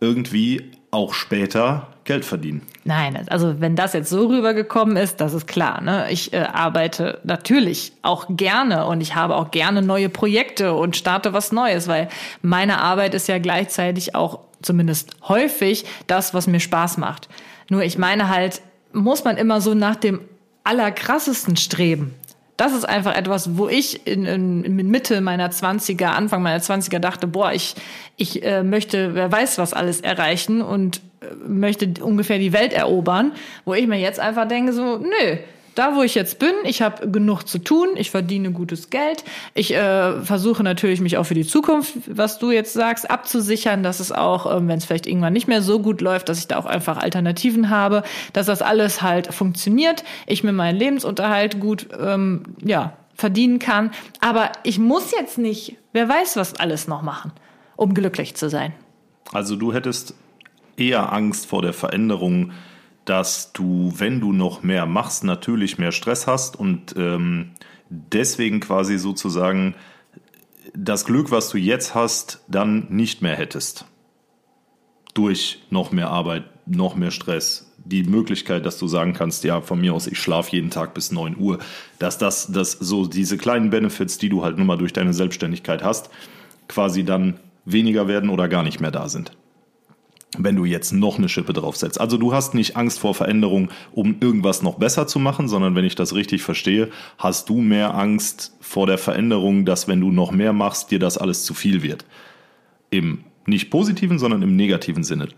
irgendwie auch später Geld verdienen. Nein, also wenn das jetzt so rübergekommen ist, das ist klar. Ne? Ich äh, arbeite natürlich auch gerne und ich habe auch gerne neue Projekte und starte was Neues, weil meine Arbeit ist ja gleichzeitig auch zumindest häufig das, was mir Spaß macht. Nur ich meine halt, muss man immer so nach dem allerkrassesten streben. Das ist einfach etwas, wo ich in, in, Mitte meiner 20er, Anfang meiner 20er dachte, boah, ich, ich äh, möchte, wer weiß was alles erreichen und äh, möchte ungefähr die Welt erobern, wo ich mir jetzt einfach denke, so, nö, da wo ich jetzt bin, ich habe genug zu tun, ich verdiene gutes Geld, ich äh, versuche natürlich mich auch für die Zukunft, was du jetzt sagst, abzusichern, dass es auch, ähm, wenn es vielleicht irgendwann nicht mehr so gut läuft, dass ich da auch einfach Alternativen habe, dass das alles halt funktioniert, ich mir meinen Lebensunterhalt gut ähm, ja verdienen kann, aber ich muss jetzt nicht, wer weiß was alles noch machen, um glücklich zu sein. Also du hättest eher Angst vor der Veränderung, dass du, wenn du noch mehr machst, natürlich mehr Stress hast und ähm, deswegen quasi sozusagen das Glück, was du jetzt hast, dann nicht mehr hättest. Durch noch mehr Arbeit, noch mehr Stress. Die Möglichkeit, dass du sagen kannst, ja, von mir aus, ich schlafe jeden Tag bis 9 Uhr, dass das, dass so diese kleinen Benefits, die du halt nur mal durch deine Selbstständigkeit hast, quasi dann weniger werden oder gar nicht mehr da sind wenn du jetzt noch eine Schippe draufsetzt. Also du hast nicht Angst vor Veränderung, um irgendwas noch besser zu machen, sondern wenn ich das richtig verstehe, hast du mehr Angst vor der Veränderung, dass wenn du noch mehr machst, dir das alles zu viel wird. Im nicht positiven, sondern im negativen Sinne.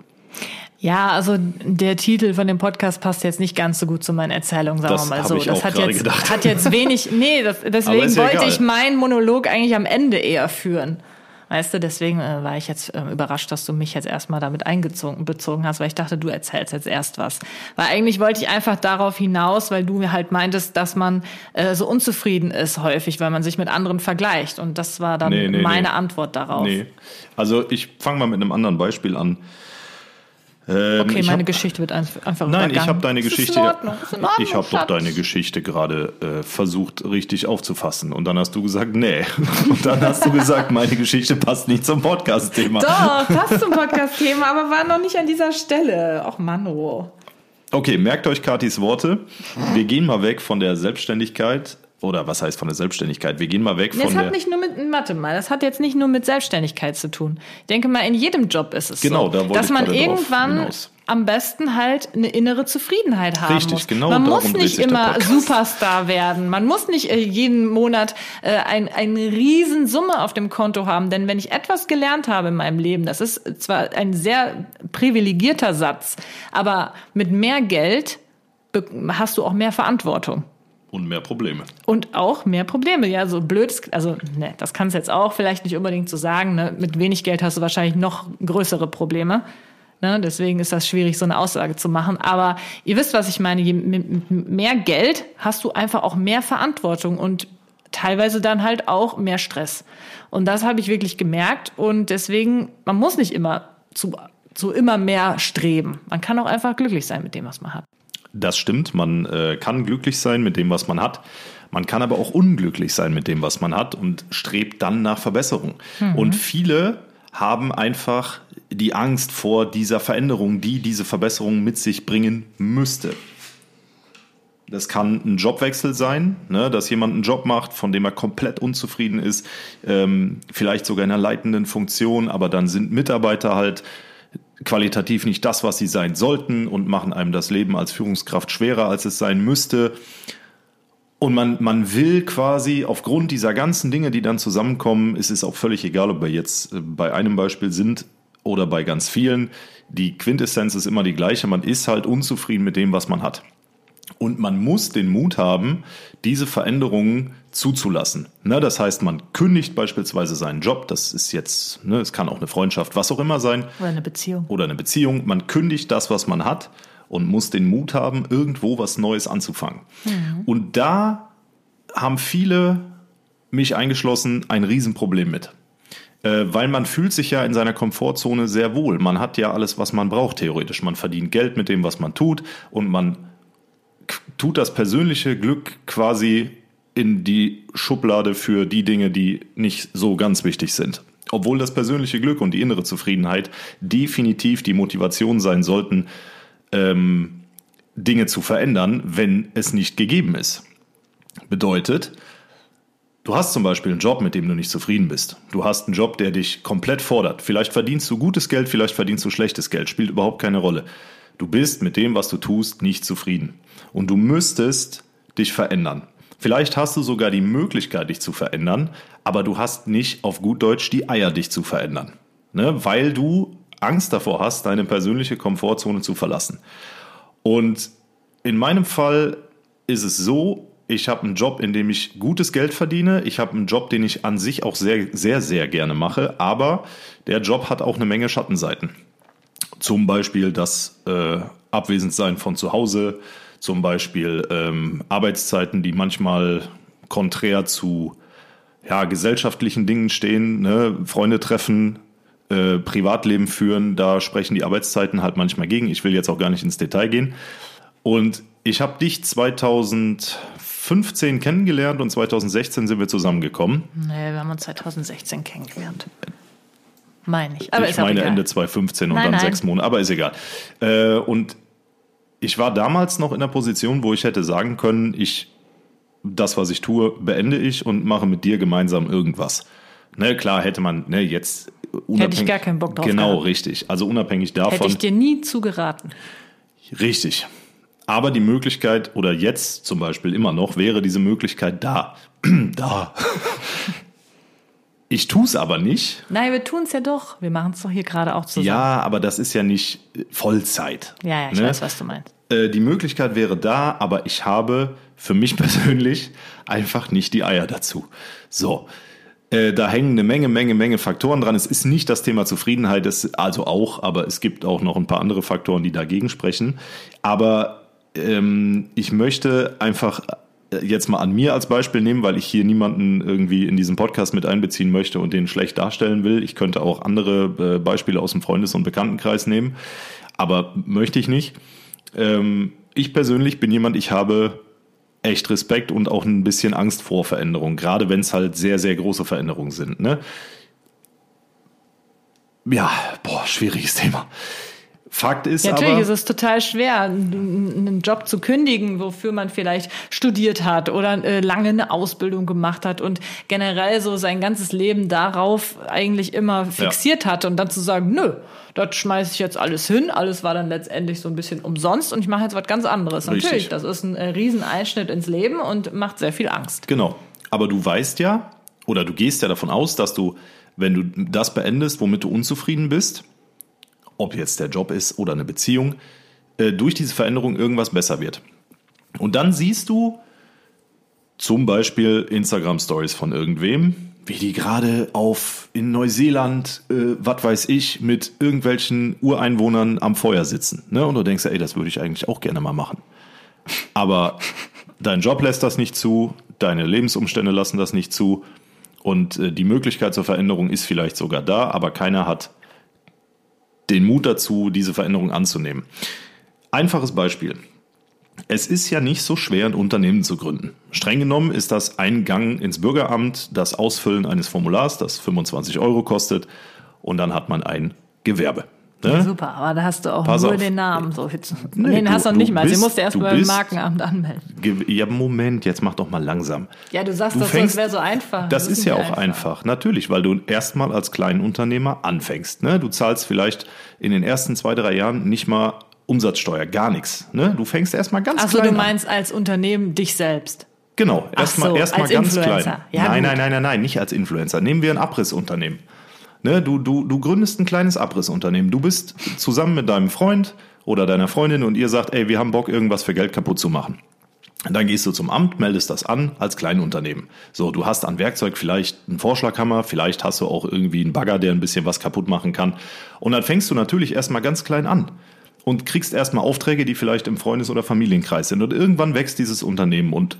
Ja, also der Titel von dem Podcast passt jetzt nicht ganz so gut zu meinen Erzählungen, sagen Das wir mal so. ich das hat jetzt, hat jetzt wenig, nee, das, deswegen ja wollte egal. ich meinen Monolog eigentlich am Ende eher führen. Weißt du, deswegen äh, war ich jetzt äh, überrascht, dass du mich jetzt erstmal damit eingezogen bezogen hast, weil ich dachte, du erzählst jetzt erst was. Weil eigentlich wollte ich einfach darauf hinaus, weil du mir halt meintest, dass man äh, so unzufrieden ist häufig, weil man sich mit anderen vergleicht. Und das war dann Nee, nee, meine nee. Antwort darauf. Nee. Also ich fange mal mit einem anderen Beispiel an. Okay, ich meine hab- Geschichte wird einf- einfach Nein, ich habe deine Geschichte. Ordnung, Ordnung, ich habe doch deine Geschichte gerade äh, versucht richtig aufzufassen und dann hast du gesagt, nee. Und dann hast du gesagt, meine Geschichte passt nicht zum Podcast-Thema. Doch, passt zum Podcast-Thema, aber war noch nicht an dieser Stelle. Och, Mann, oh. Okay, merkt euch Katis Worte. Wir gehen mal weg von der Selbstständigkeit oder was heißt von der Selbstständigkeit? Wir gehen mal weg Das von hat der nicht nur mit, warte mal, das hat jetzt nicht nur mit Selbstständigkeit zu tun. Ich denke mal, in jedem Job ist es Genau, so, da wollte dass ich man irgendwann am besten halt eine innere Zufriedenheit haben Richtig, muss. genau man muss nicht immer. Superstar werden. Man muss nicht äh, jeden Monat äh, ein, eine riesen Summe auf dem Konto haben. Denn wenn ich etwas gelernt habe in meinem Leben, das ist zwar ein sehr privilegierter Satz, aber mit mehr Geld hast du auch mehr Verantwortung. Und mehr Probleme. Und auch mehr Probleme. Ja, so blöd, also ne, das kannst jetzt auch vielleicht nicht unbedingt so sagen. Ne? Mit wenig Geld hast du wahrscheinlich noch größere Probleme. Ne? Deswegen ist das schwierig, so eine Aussage zu machen. Aber ihr wisst, was ich meine. Je, mehr Geld hast du einfach auch mehr Verantwortung und teilweise dann halt auch mehr Stress. Und das habe ich wirklich gemerkt. Und deswegen, man muss nicht immer zu, zu immer mehr streben. Man kann auch einfach glücklich sein mit dem, was man hat. Das stimmt, man äh, kann glücklich sein mit dem, was man hat. Man kann aber auch unglücklich sein mit dem, was man hat und strebt dann nach Verbesserung. Und viele haben einfach die Angst vor dieser Veränderung, die diese Verbesserung mit sich bringen müsste. Das kann ein Jobwechsel sein, ne, dass jemand einen Job macht, von dem er komplett unzufrieden ist, ähm, vielleicht sogar in einer leitenden Funktion, aber dann sind Mitarbeiter halt qualitativ nicht das, was sie sein sollten und machen einem das Leben als Führungskraft schwerer, als es sein müsste. Und man, man will quasi aufgrund dieser ganzen Dinge, die dann zusammenkommen, ist es auch völlig egal, ob wir jetzt äh, bei einem Beispiel sind oder bei ganz vielen. Die Quintessenz ist immer die gleiche. Man ist halt unzufrieden mit dem, was man hat. Und man muss den Mut haben, diese Veränderungen zuzulassen. Ne, das heißt, man kündigt beispielsweise seinen Job. Das ist jetzt, ne, es kann auch eine Freundschaft, was auch immer sein Oder eine Beziehung. oder eine Beziehung. Man kündigt das, was man hat und muss den Mut haben, irgendwo was Neues anzufangen. Und da haben viele, mich eingeschlossen, ein Riesenproblem mit. Äh, weil man fühlt sich ja in seiner Komfortzone sehr wohl. Man hat ja alles, was man braucht, theoretisch. Man verdient Geld mit dem, was man tut und man tut das persönliche Glück quasi in die Schublade für die Dinge, die nicht so ganz wichtig sind. Obwohl das persönliche Glück und die innere Zufriedenheit definitiv die Motivation sein sollten, ähm, Dinge zu verändern, wenn es nicht gegeben ist. Bedeutet, du hast zum Beispiel einen Job, mit dem du nicht zufrieden bist. Du hast einen Job, der dich komplett fordert. Vielleicht verdienst du gutes Geld, vielleicht verdienst du schlechtes Geld, spielt überhaupt keine Rolle. Du bist mit dem, was du tust, nicht zufrieden. Und du müsstest dich verändern. Vielleicht hast du sogar die Möglichkeit, dich zu verändern, aber du hast nicht auf gut Deutsch die Eier, dich zu verändern. Ne? Weil du Angst davor hast, deine persönliche Komfortzone zu verlassen. Und in meinem Fall ist es so, ich habe einen Job, in dem ich gutes Geld verdiene. Ich habe einen Job, den ich an sich auch sehr, sehr, sehr gerne mache. Aber der Job hat auch eine Menge Schattenseiten. Zum Beispiel das äh, Abwesendsein von zu Hause, zum Beispiel ähm, Arbeitszeiten, die manchmal konträr zu ja, gesellschaftlichen Dingen stehen, ne? Freunde treffen, äh, Privatleben führen, da sprechen die Arbeitszeiten halt manchmal gegen. Ich will jetzt auch gar nicht ins Detail gehen. Und ich habe dich 2015 kennengelernt und 2016 sind wir zusammengekommen. Nee, wir haben uns 2016 kennengelernt. Meine ich. Aber ich meine egal. Ende 2015 und Nein, dann nein. sechs Monate, aber ist egal. Äh, und ich war damals noch in der Position, wo ich hätte sagen können, ich das, was ich tue, beende ich und mache mit dir gemeinsam irgendwas. Ne, klar hätte man ne, jetzt unabhängig, gar keinen Bock drauf Genau, gehabt. richtig. Also unabhängig davon. Hätte ich dir nie zugeraten. Richtig. Aber die Möglichkeit, oder jetzt zum Beispiel immer noch, wäre diese Möglichkeit da. da. Ich tue es aber nicht. Nein, wir tun es ja doch. Wir machen es doch hier gerade auch zusammen. Ja, aber das ist ja nicht äh, Vollzeit. ja, ja ich ne? weiß, was du meinst. Äh, Die Möglichkeit wäre da, aber ich habe für mich persönlich einfach nicht die Eier dazu. So. Äh, Da hängen eine Menge, Menge, Menge Faktoren dran. Es ist nicht das Thema Zufriedenheit, es, also auch, aber es gibt auch noch ein paar andere Faktoren, die dagegen sprechen. Aber ähm, ich möchte einfach jetzt mal an mir als Beispiel nehmen, weil ich hier niemanden irgendwie in diesen Podcast mit einbeziehen möchte und den schlecht darstellen will. Ich könnte auch andere äh, Beispiele aus dem Freundes- und Bekanntenkreis nehmen, aber möchte ich nicht. Ähm, ich persönlich bin jemand, ich habe echt Respekt und auch ein bisschen Angst vor Veränderungen, gerade wenn es halt sehr, sehr große Veränderungen sind. Ne? Ja, boah, schwieriges Thema. Fakt ist Ja, natürlich aber, ist es total schwer, einen Job zu kündigen, wofür man vielleicht studiert hat oder äh, lange eine Ausbildung gemacht hat und generell so sein ganzes Leben darauf eigentlich immer fixiert hat und dann zu sagen, nö, das schmeiße ich jetzt alles hin, alles war dann letztendlich so ein bisschen umsonst und ich mache jetzt was ganz anderes. Richtig. Natürlich, das ist ein äh, Rieseneinschnitt ins Leben und macht sehr viel Angst. Genau. Aber du weißt ja, oder du gehst ja davon aus, dass du, wenn du das beendest, womit du unzufrieden bist, ob jetzt der Job ist oder eine Beziehung, äh, durch diese Veränderung irgendwas besser wird. Und dann siehst du zum Beispiel Instagram-Stories von irgendwem, wie die gerade auf in Neuseeland, äh, was weiß ich, mit irgendwelchen Ureinwohnern am Feuer sitzen. Ne? Und du denkst, ey, das würde ich eigentlich auch gerne mal machen. Aber dein Job lässt das nicht zu, deine Lebensumstände lassen das nicht zu und äh, die Möglichkeit zur Veränderung ist vielleicht sogar da, aber keiner hat den Mut dazu, diese Veränderung anzunehmen. Einfaches Beispiel. Es ist ja nicht so schwer, ein Unternehmen zu gründen. Streng genommen ist das ein Gang ins Bürgeramt, das Ausfüllen eines Formulars, das 25 Euro kostet, und dann hat man ein Gewerbe. Ne? Super, aber da hast du auch Pass nur auf. den Namen. So jetzt. Nee, den du- hast du noch du nicht mal. Den bist- musst du erst du beim Markenamt anmelden. Ja, Moment, jetzt mach doch mal langsam. Ja, du sagst Du so, fängst- es wäre so einfach. Das ist nicht ja auch einfach. natürlich, weil du erstmal als Kleinunternehmer anfängst. Ne? Du zahlst vielleicht in den ersten zwei, drei Jahren nicht mal Umsatzsteuer, gar nichts. Ne? Du fängst erstmal ganz Achso, klein du an. meinst als Unternehmen dich selbst. Genau, Ach erstmal so, als ganz Influencer. klein. Ja, nein, gut. nein, nein, nein, nein, nicht als Influencer. Nehmen wir ein Abrissunternehmen. Ne, du, du, du gründest ein kleines Abrissunternehmen. Du bist zusammen mit deinem Freund oder deiner Freundin und ihr sagt, ey, wir haben Bock, irgendwas für Geld kaputt zu machen. Dann gehst du zum Amt, meldest das an als Kleinunternehmen. So, du hast an Werkzeug vielleicht einen Vorschlaghammer, vielleicht hast du auch irgendwie einen Bagger, der ein bisschen was kaputt machen kann. Und dann fängst du natürlich erstmal ganz klein an und kriegst erstmal Aufträge, die vielleicht im Freundes- oder Familienkreis sind. Und irgendwann wächst dieses Unternehmen und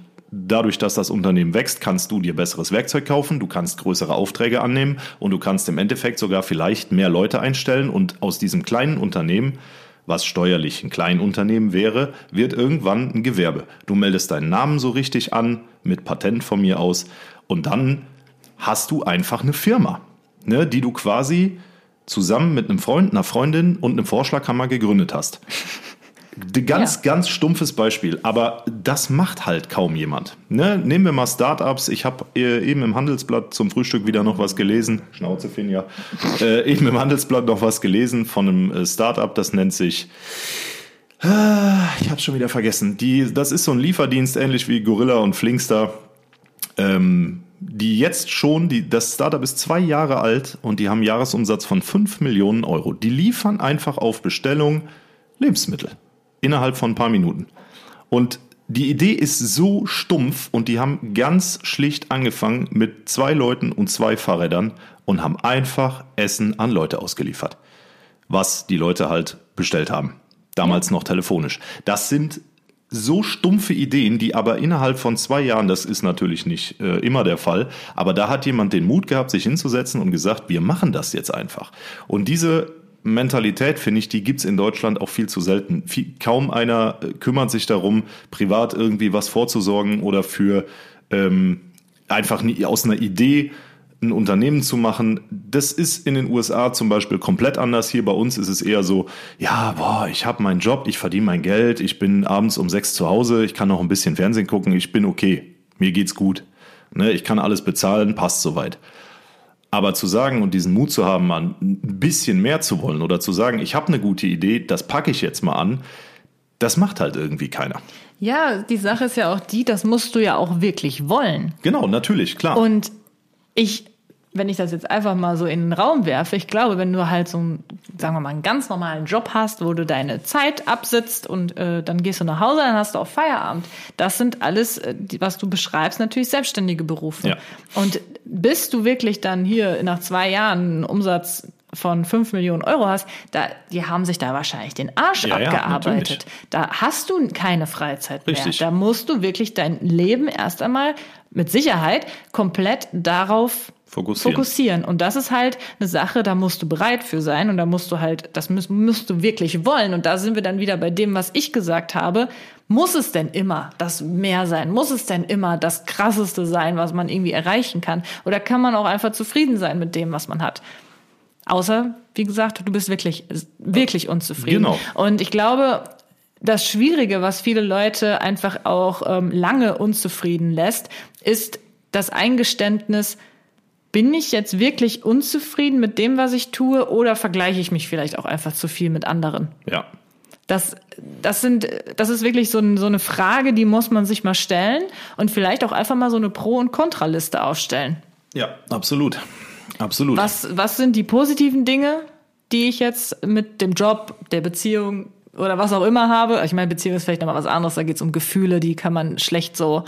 dadurch, dass das Unternehmen wächst, kannst du dir besseres Werkzeug kaufen, du kannst größere Aufträge annehmen und du kannst im Endeffekt sogar vielleicht mehr Leute einstellen und aus diesem kleinen Unternehmen was steuerlich ein Kleinunternehmen wäre, wird irgendwann ein Gewerbe. Du meldest deinen Namen so richtig an, mit Patent von mir aus, und dann hast du einfach eine Firma, ne, die du quasi zusammen mit einem Freund, einer Freundin und einem Vorschlaghammer gegründet hast. Ganz, Ja. ganz stumpfes Beispiel, aber das macht halt kaum jemand. Ne? Nehmen wir mal Startups. Ich habe eben im Handelsblatt zum Frühstück wieder noch was gelesen. Schnauze, Finja. Äh, eben im Handelsblatt noch was gelesen von einem äh, Startup, das nennt sich Ah, ich habe schon wieder vergessen. Die, das ist so ein Lieferdienst, ähnlich wie Gorilla und Flinkster. Ähm, die jetzt schon, die, das Startup ist zwei Jahre alt und die haben einen Jahresumsatz von 5 Millionen Euro. Die liefern einfach auf Bestellung Lebensmittel innerhalb von ein paar Minuten. Und die Idee ist so stumpf und die haben ganz schlicht angefangen mit zwei Leuten und zwei Fahrrädern und haben einfach Essen an Leute ausgeliefert was die Leute halt bestellt haben. Damals noch telefonisch. Das sind so stumpfe Ideen, die aber innerhalb von zwei Jahren, das ist natürlich nicht äh, immer der Fall, aber da hat jemand den Mut gehabt, sich hinzusetzen und gesagt, wir machen das jetzt einfach. Und diese Mentalität, finde ich, die gibt's in Deutschland auch viel zu selten. Viel, kaum einer äh, kümmert sich darum, privat irgendwie was vorzusorgen oder für ähm, einfach nie, aus einer Idee ein Unternehmen zu machen. Das ist in den USA zum Beispiel komplett anders. Hier bei uns ist es eher so, ja, boah, ich habe meinen Job, ich verdiene mein Geld, ich bin abends um sechs zu Hause, ich kann noch ein bisschen Fernsehen gucken, ich bin okay, mir geht's gut. Ne, ich kann alles bezahlen, passt soweit. Aber zu sagen und diesen Mut zu haben, mal ein bisschen mehr zu wollen oder zu sagen, ich habe eine gute Idee, das packe ich jetzt mal an, das macht halt irgendwie keiner. Ja, die Sache ist ja auch die, das musst du ja auch wirklich wollen. Genau, natürlich, klar. Und ich, wenn ich das jetzt einfach mal so in den Raum werfe, ich glaube, wenn du halt so einen, sagen wir mal, einen ganz normalen Job hast, wo du deine Zeit absitzt und äh, dann gehst du nach Hause, dann hast du auch Feierabend. Das sind alles, äh, was du beschreibst, natürlich selbstständige Berufe. Ja. Und bis du wirklich dann hier nach zwei Jahren einen Umsatz von 5 Millionen Euro hast, da, die haben sich da wahrscheinlich den Arsch Ja, ja, abgearbeitet. natürlich. da hast du keine Freizeit Richtig. mehr. Da musst du wirklich dein Leben erst einmal mit Sicherheit komplett darauf Fokussieren. fokussieren. Und das ist halt eine Sache, da musst du bereit für sein und da musst du halt, das musst, musst du wirklich wollen. Und da sind wir dann wieder bei dem, was ich gesagt habe. Muss es denn immer das Mehr sein? Muss es denn immer das Krasseste sein, was man irgendwie erreichen kann? Oder kann man auch einfach zufrieden sein mit dem, was man hat? Außer, wie gesagt, du bist wirklich, wirklich unzufrieden. Genau. Und ich glaube, das Schwierige, was viele Leute einfach auch ähm, lange unzufrieden lässt, ist das Eingeständnis, bin ich jetzt wirklich unzufrieden mit dem, was ich tue, oder vergleiche ich mich vielleicht auch einfach zu viel mit anderen? Ja. Das, das sind, das ist wirklich so, ein, so eine Frage, die muss man sich mal stellen und vielleicht auch einfach mal so eine Pro- und Kontraliste aufstellen. Ja, absolut. Absolut. Was, was sind die positiven Dinge, die ich jetzt mit dem Job, der Beziehung oder was auch immer habe? Ich meine, Beziehung ist vielleicht nochmal was anderes, da geht es um Gefühle, die kann man schlecht so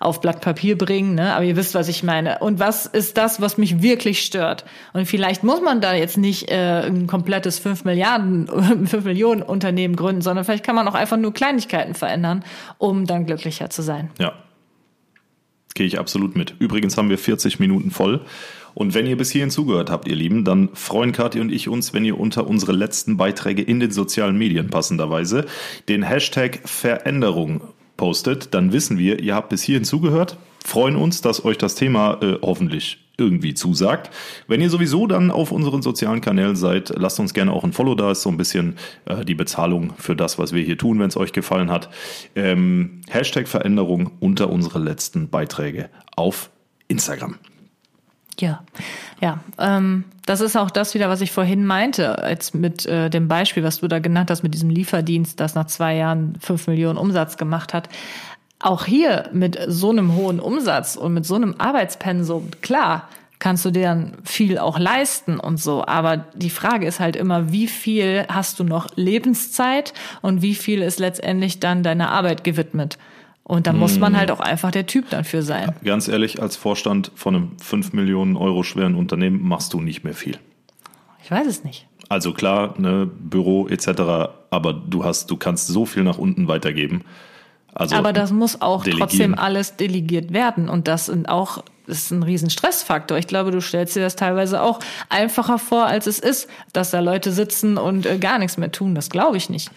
auf Blatt Papier bringen, ne? aber ihr wisst, was ich meine. Und was ist das, was mich wirklich stört? Und vielleicht muss man da jetzt nicht äh, ein komplettes 5 Milliarden, 5 Millionen Unternehmen gründen, sondern vielleicht kann man auch einfach nur Kleinigkeiten verändern, um dann glücklicher zu sein. Ja. Gehe ich absolut mit. Übrigens haben wir 40 Minuten voll. Und wenn ihr bis hierhin zugehört habt, ihr Lieben, dann freuen Kathi und ich uns, wenn ihr unter unsere letzten Beiträge in den sozialen Medien passenderweise den Hashtag Veränderung postet. Dann wissen wir, ihr habt bis hierhin zugehört. Freuen uns, dass euch das Thema äh, hoffentlich irgendwie zusagt. Wenn ihr sowieso dann auf unseren sozialen Kanälen seid, lasst uns gerne auch ein Follow da. Ist so ein bisschen äh, die Bezahlung für das, was wir hier tun, wenn es euch gefallen hat. Ähm, Hashtag Veränderung unter unsere letzten Beiträge auf Instagram. Ja, ja. Ähm, das ist auch das wieder, was ich vorhin meinte, als mit äh, dem Beispiel, was du da genannt hast, mit diesem Lieferdienst, das nach zwei Jahren fünf Millionen Umsatz gemacht hat. Auch hier mit so einem hohen Umsatz und mit so einem Arbeitspensum, klar, kannst du dir dann viel auch leisten und so. Aber die Frage ist halt immer, wie viel hast du noch Lebenszeit und wie viel ist letztendlich dann deiner Arbeit gewidmet? Und da muss man halt auch einfach der Typ dann für sein. Ganz ehrlich, als Vorstand von einem 5 Millionen Euro schweren Unternehmen machst du nicht mehr viel. Ich weiß es nicht. Also klar, ne, Büro etc., aber du hast, du kannst so viel nach unten weitergeben. Also Aber das muss auch delegieren. trotzdem alles delegiert werden. Und das sind auch, das ist ein riesen Stressfaktor. Ich glaube, du stellst dir das teilweise auch einfacher vor, als es ist, dass da Leute sitzen und äh, gar nichts mehr tun. Das glaube ich nicht.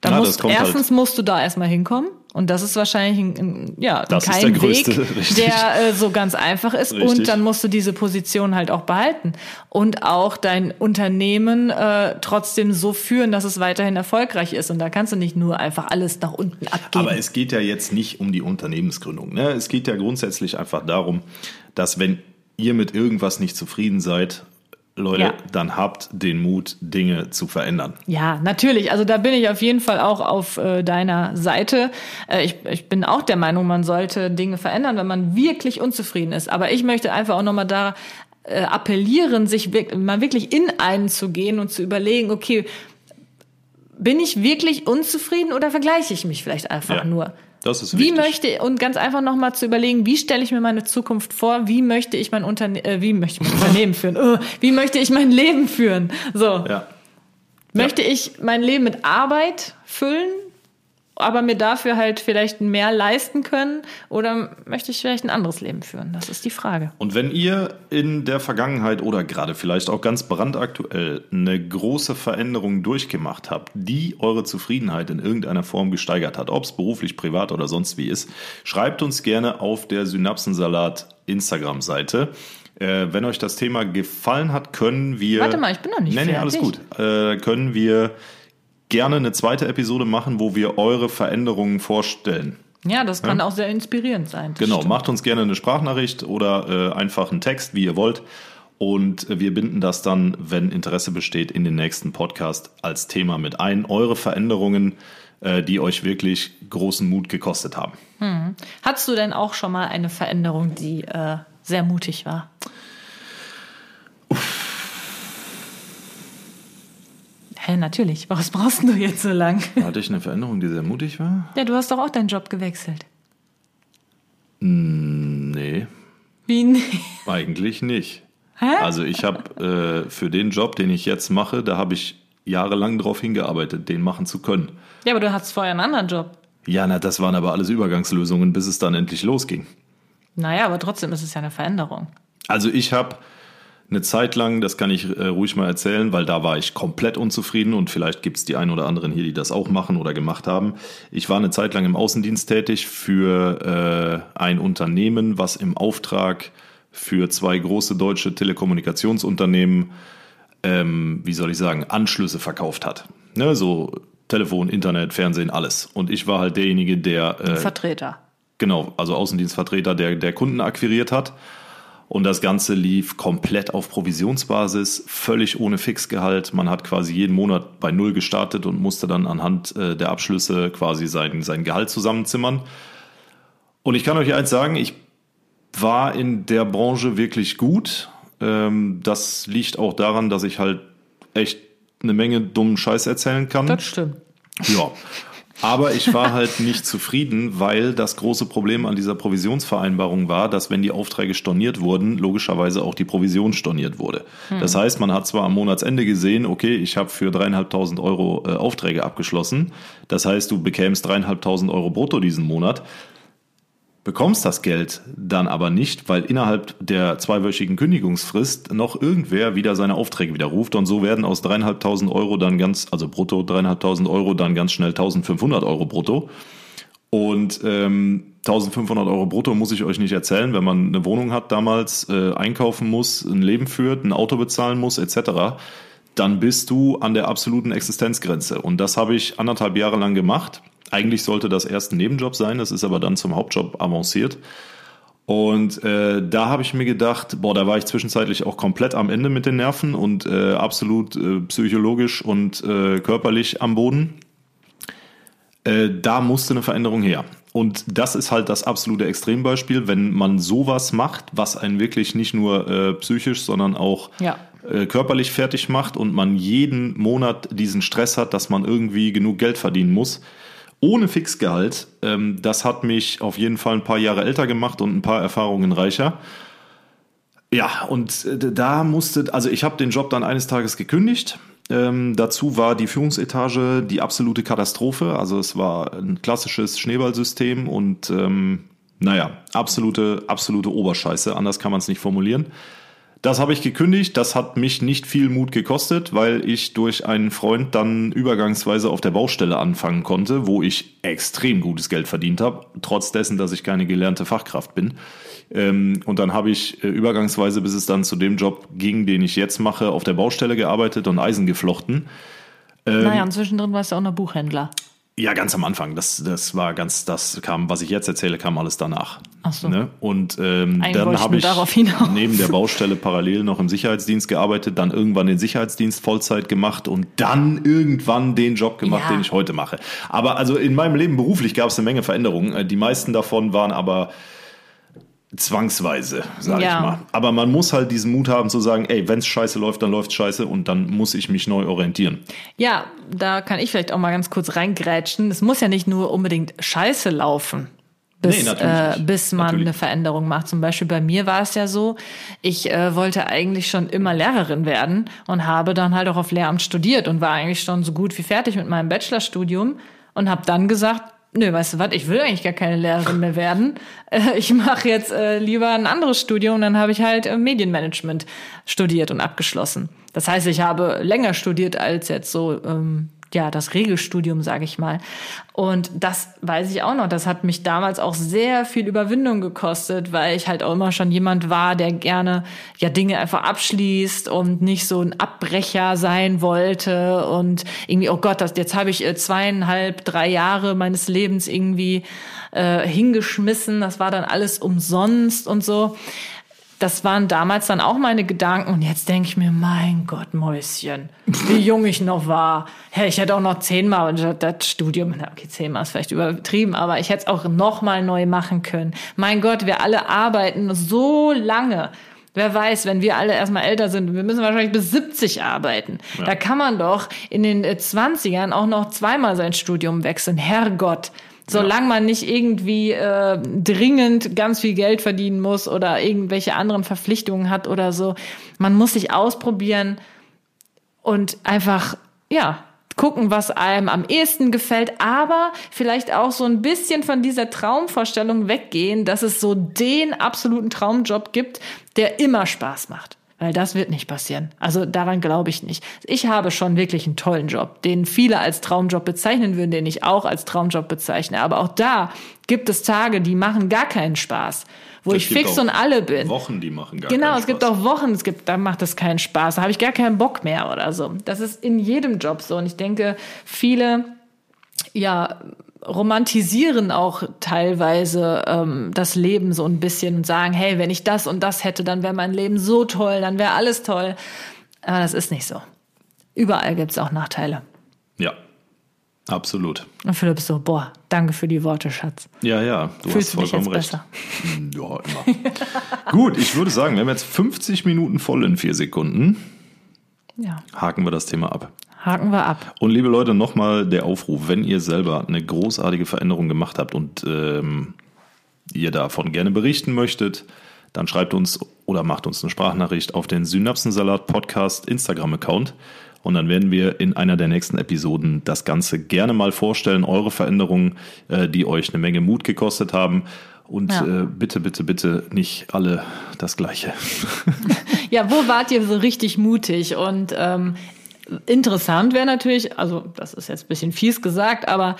Da Ja, musst, halt- erstens musst du da erstmal hinkommen. Und das ist wahrscheinlich ein, ein, ja, Das ist kein der Weg, richtig. der äh, so ganz einfach ist. Richtig. Und dann musst du diese Position halt auch behalten. Und auch dein Unternehmen äh, trotzdem so führen, dass es weiterhin erfolgreich ist. Und da kannst du nicht nur einfach alles nach unten abgeben. Aber es geht ja jetzt nicht um die Unternehmensgründung. Ne? Es geht ja grundsätzlich einfach darum, dass wenn ihr mit irgendwas nicht zufrieden seid, Leute, Ja. dann habt den Mut, Dinge zu verändern. Ja, natürlich. Also da bin ich auf jeden Fall auch auf äh, deiner Seite. Äh, ich, ich bin auch der Meinung, man sollte Dinge verändern, wenn man wirklich unzufrieden ist. Aber ich möchte einfach auch nochmal da äh, appellieren, sich mal wirklich in einen zu gehen und zu überlegen, okay, bin ich wirklich unzufrieden oder vergleiche ich mich vielleicht einfach Ja, nur? Das ist Wie wichtig. möchte und ganz einfach nochmal zu überlegen, wie stelle ich mir meine Zukunft vor? Wie möchte ich mein Unterne äh, wie möchte ich mein Unternehmen führen? Oh, wie möchte ich mein Leben führen? So. Ja. Möchte ich mein Leben mit Arbeit füllen, aber mir dafür halt vielleicht mehr leisten können? Oder möchte ich vielleicht ein anderes Leben führen? Das ist die Frage. Und wenn ihr in der Vergangenheit oder gerade vielleicht auch ganz brandaktuell eine große Veränderung durchgemacht habt, die eure Zufriedenheit in irgendeiner Form gesteigert hat, ob es beruflich, privat oder sonst wie ist, schreibt uns gerne auf der Synapsensalat Instagram-Seite. Äh, wenn euch das Thema gefallen hat, können wir. Warte mal, ich bin noch nicht nee, nee, alles gut. Äh, können wir gerne eine zweite Episode machen, wo wir eure Veränderungen vorstellen. Ja, das kann auch sehr inspirierend sein. Genau, stimmt. macht uns gerne eine Sprachnachricht oder äh, einfach einen Text, wie ihr wollt. Und äh, wir binden das dann, wenn Interesse besteht, in den nächsten Podcast als Thema mit ein. Eure Veränderungen, äh, die euch wirklich großen Mut gekostet haben. Hattest du denn auch schon mal eine Veränderung, die äh, sehr mutig war? Hä, natürlich. Was brauchst du jetzt so lang? Hatte ich eine Veränderung, die sehr mutig war? Ja, du hast doch auch deinen Job gewechselt. Nee, Wie? nee? eigentlich nicht. Also ich habe äh, für den Job, den ich jetzt mache, da habe ich jahrelang drauf hingearbeitet, den machen zu können. Ja, aber du hattest vorher einen anderen Job. Ja, na, das waren aber alles Übergangslösungen, bis es dann endlich losging. Naja, aber trotzdem ist es ja eine Veränderung. Also ich habe eine Zeit lang, das kann ich äh, ruhig mal erzählen, weil da war ich komplett unzufrieden und vielleicht gibt es die ein oder anderen hier, die das auch machen oder gemacht haben. Ich war eine Zeit lang im Außendienst tätig für äh, ein Unternehmen, was im Auftrag für zwei große deutsche Telekommunikationsunternehmen, ähm, wie soll ich sagen, Anschlüsse verkauft hat. Ne, so Telefon, Internet, Fernsehen, alles. Und ich war halt derjenige, der äh, Vertreter. Genau, also Außendienstvertreter, der, der Kunden akquiriert hat. Und das Ganze lief komplett auf Provisionsbasis, völlig ohne Fixgehalt. Man hat quasi jeden Monat bei Null gestartet und musste dann anhand äh, der Abschlüsse quasi sein, sein Gehalt zusammenzimmern. Und ich kann euch eins sagen, ich war in der Branche wirklich gut. Ähm, das liegt auch daran, dass ich halt echt eine Menge dummen Scheiß erzählen kann. Das stimmt. Ja. Aber ich war halt nicht zufrieden, weil das große Problem an dieser Provisionsvereinbarung war, dass wenn die Aufträge storniert wurden, logischerweise auch die Provision storniert wurde. Das heißt, man hat zwar am Monatsende gesehen, okay, ich habe für dreieinhalbtausend Euro äh, Aufträge abgeschlossen. Das heißt, du bekämst dreieinhalbtausend Euro brutto diesen Monat bekommst das Geld dann aber nicht, weil innerhalb der zweiwöchigen Kündigungsfrist noch irgendwer wieder seine Aufträge widerruft und so werden aus dreieinhalbtausend Euro dann ganz, also brutto dreieinhalbtausend Euro dann ganz schnell 1500 Euro brutto. Und ähm, 1500 Euro brutto muss ich euch nicht erzählen, wenn man eine Wohnung hat damals, äh, einkaufen muss, ein Leben führt, ein Auto bezahlen muss, etc., dann bist du an der absoluten Existenzgrenze. Und das habe ich anderthalb Jahre lang gemacht. Eigentlich sollte das erst ein Nebenjob sein, das ist aber dann zum Hauptjob avanciert. Und äh, da habe ich mir gedacht, boah, da war ich zwischenzeitlich auch komplett am Ende mit den Nerven und äh, absolut äh, psychologisch und äh, körperlich am Boden. Äh, da musste eine Veränderung her. Und das ist halt das absolute Extrembeispiel, wenn man sowas macht, was einen wirklich nicht nur äh, psychisch, sondern auch Ja. äh, körperlich fertig macht und man jeden Monat diesen Stress hat, dass man irgendwie genug Geld verdienen muss. Ohne Fixgehalt, ähm, das hat mich auf jeden Fall ein paar Jahre älter gemacht und ein paar Erfahrungen reicher. Ja, und äh, da musste, also ich habe den Job dann eines Tages gekündigt. Ähm, dazu war die Führungsetage die absolute Katastrophe. Also es war ein klassisches Schneeballsystem und ähm, naja, absolute, absolute Oberscheiße. Anders kann man es nicht formulieren. Das habe ich gekündigt. Das hat mich nicht viel Mut gekostet, weil ich durch einen Freund dann übergangsweise auf der Baustelle anfangen konnte, wo ich extrem gutes Geld verdient habe, trotz dessen, dass ich keine gelernte Fachkraft bin. Ähm, und dann habe ich äh, übergangsweise, bis es dann zu dem Job ging, den ich jetzt mache, auf der Baustelle gearbeitet und Eisen geflochten. naja, und zwischendrin warst du auch noch Buchhändler. Ja, ganz am Anfang. Das, das war ganz, das kam, was ich jetzt erzähle, kam alles danach. Ach so. Ne? Und ähm, Eigentlich dann habe ich neben der Baustelle parallel noch im Sicherheitsdienst gearbeitet, dann irgendwann den Sicherheitsdienst Vollzeit gemacht und dann irgendwann den Job gemacht, Ja. den ich heute mache. Aber also in meinem Leben beruflich gab es eine Menge Veränderungen. Äh, Die meisten davon waren aber zwangsweise, sage Ja. ich mal. Aber man muss halt diesen Mut haben zu sagen, ey, wenn's scheiße läuft, dann läuft's scheiße und dann muss ich mich neu orientieren. Ja, da kann ich vielleicht auch mal ganz kurz reingrätschen. Es muss ja nicht nur unbedingt scheiße laufen. Bis, Nee, äh, bis man Natürlich. eine Veränderung macht. Zum Beispiel bei mir war es ja so, ich äh, wollte eigentlich schon immer Lehrerin werden und habe dann halt auch auf Lehramt studiert und war eigentlich schon so gut wie fertig mit meinem Bachelorstudium und habe dann gesagt, nö, weißt du was, ich will eigentlich gar keine Lehrerin mehr werden. Äh, ich mache jetzt äh, lieber ein anderes Studium und dann habe ich halt äh, Medienmanagement studiert und abgeschlossen. Das heißt, ich habe länger studiert als jetzt so ähm, ja das Regelstudium, sage ich mal. Und das weiß ich auch noch. Das hat mich damals auch sehr viel Überwindung gekostet, weil ich halt auch immer schon jemand war, der gerne ja Dinge einfach abschließt und nicht so ein Abbrecher sein wollte und irgendwie oh Gott, das jetzt habe ich äh, zweieinhalb, drei Jahre meines Lebens irgendwie äh, hingeschmissen. Das war dann alles umsonst und so das waren damals dann auch meine Gedanken. Und jetzt denke ich mir, mein Gott, Mäuschen, wie jung ich noch war. Hey, ich hätte auch noch zehnmal das Studium, okay, zehnmal ist vielleicht übertrieben, aber ich hätte es auch noch mal neu machen können. Mein Gott, wir alle arbeiten so lange. Wer weiß, wenn wir alle erstmal älter sind, wir müssen wahrscheinlich bis 70 arbeiten. Da kann man doch in den äh, 20ern auch noch zweimal sein Studium wechseln. Herrgott. Solange man nicht irgendwie äh, dringend ganz viel Geld verdienen muss oder irgendwelche anderen Verpflichtungen hat oder so. Man muss sich ausprobieren und einfach, ja, gucken, was einem am ehesten gefällt, aber vielleicht auch so ein bisschen von dieser Traumvorstellung weggehen, dass es so den absoluten Traumjob gibt, der immer Spaß macht. Weil das wird nicht passieren. Also daran glaube ich nicht. Ich habe schon wirklich einen tollen Job, den viele als Traumjob bezeichnen würden, den ich auch als Traumjob bezeichne. Aber auch da gibt es Tage, die machen gar keinen Spaß wo Es ich fix und alle bin. Wochen, die machen gar Genau, keinen es gibt Spaß. auch Wochen, es gibt, da macht es keinen Spaß, da habe ich gar keinen Bock mehr oder so. Das ist in jedem Job so. Und ich denke, viele, ja, romantisieren auch teilweise ähm, das Leben so ein bisschen und sagen, hey, wenn ich das und das hätte, dann wäre mein Leben so toll, dann wäre alles toll. Aber das ist nicht so. Überall gibt es auch Nachteile. Ja, absolut. Und Philipp so, boah, danke für die Worte, Schatz. Ja, ja, du Fühlst hast vollkommen recht. besser? Hm, Ja, immer. Gut, ich würde sagen, wir haben jetzt 50 Minuten voll in vier Sekunden. Ja, Haken wir das Thema ab. Haken wir ab. Und liebe Leute, nochmal der Aufruf, wenn ihr selber eine großartige Veränderung gemacht habt und ähm, ihr davon gerne berichten möchtet, dann schreibt uns oder macht uns eine Sprachnachricht auf den Synapsensalat Podcast Instagram-Account. Und dann werden wir in einer der nächsten Episoden das Ganze gerne mal vorstellen, eure Veränderungen, äh, die euch eine Menge Mut gekostet haben. Und Ja. äh, bitte, bitte, bitte nicht alle das Gleiche. Ja, wo wart ihr so richtig mutig? Und ähm, interessant wäre natürlich, also das ist jetzt ein bisschen fies gesagt, aber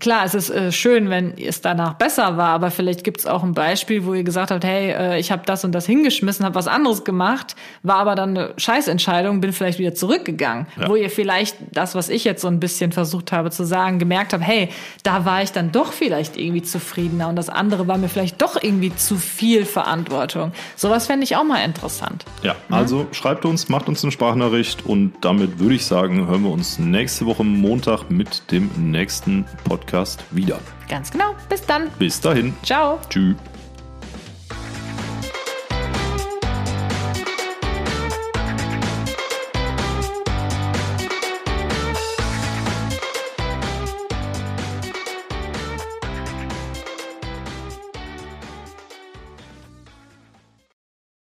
klar, es ist äh, schön, wenn es danach besser war, aber vielleicht gibt es auch ein Beispiel, wo ihr gesagt habt, hey, äh, ich habe das und das hingeschmissen, habe was anderes gemacht, war aber dann eine Scheißentscheidung, bin vielleicht wieder zurückgegangen, Ja. wo ihr vielleicht das, was ich jetzt so ein bisschen versucht habe zu sagen, gemerkt habt, hey, da war ich dann doch vielleicht irgendwie zufriedener und das andere war mir vielleicht doch irgendwie zu viel Verantwortung. Sowas fände ich auch mal interessant. Ja, also schreibt uns, macht uns eine Sprachnachricht und damit würde ich sagen, hören wir uns nächste Woche Montag mit dem nächsten Podcast wieder. Ganz genau. Bis dann. Bis dahin. Ciao. Tschüss.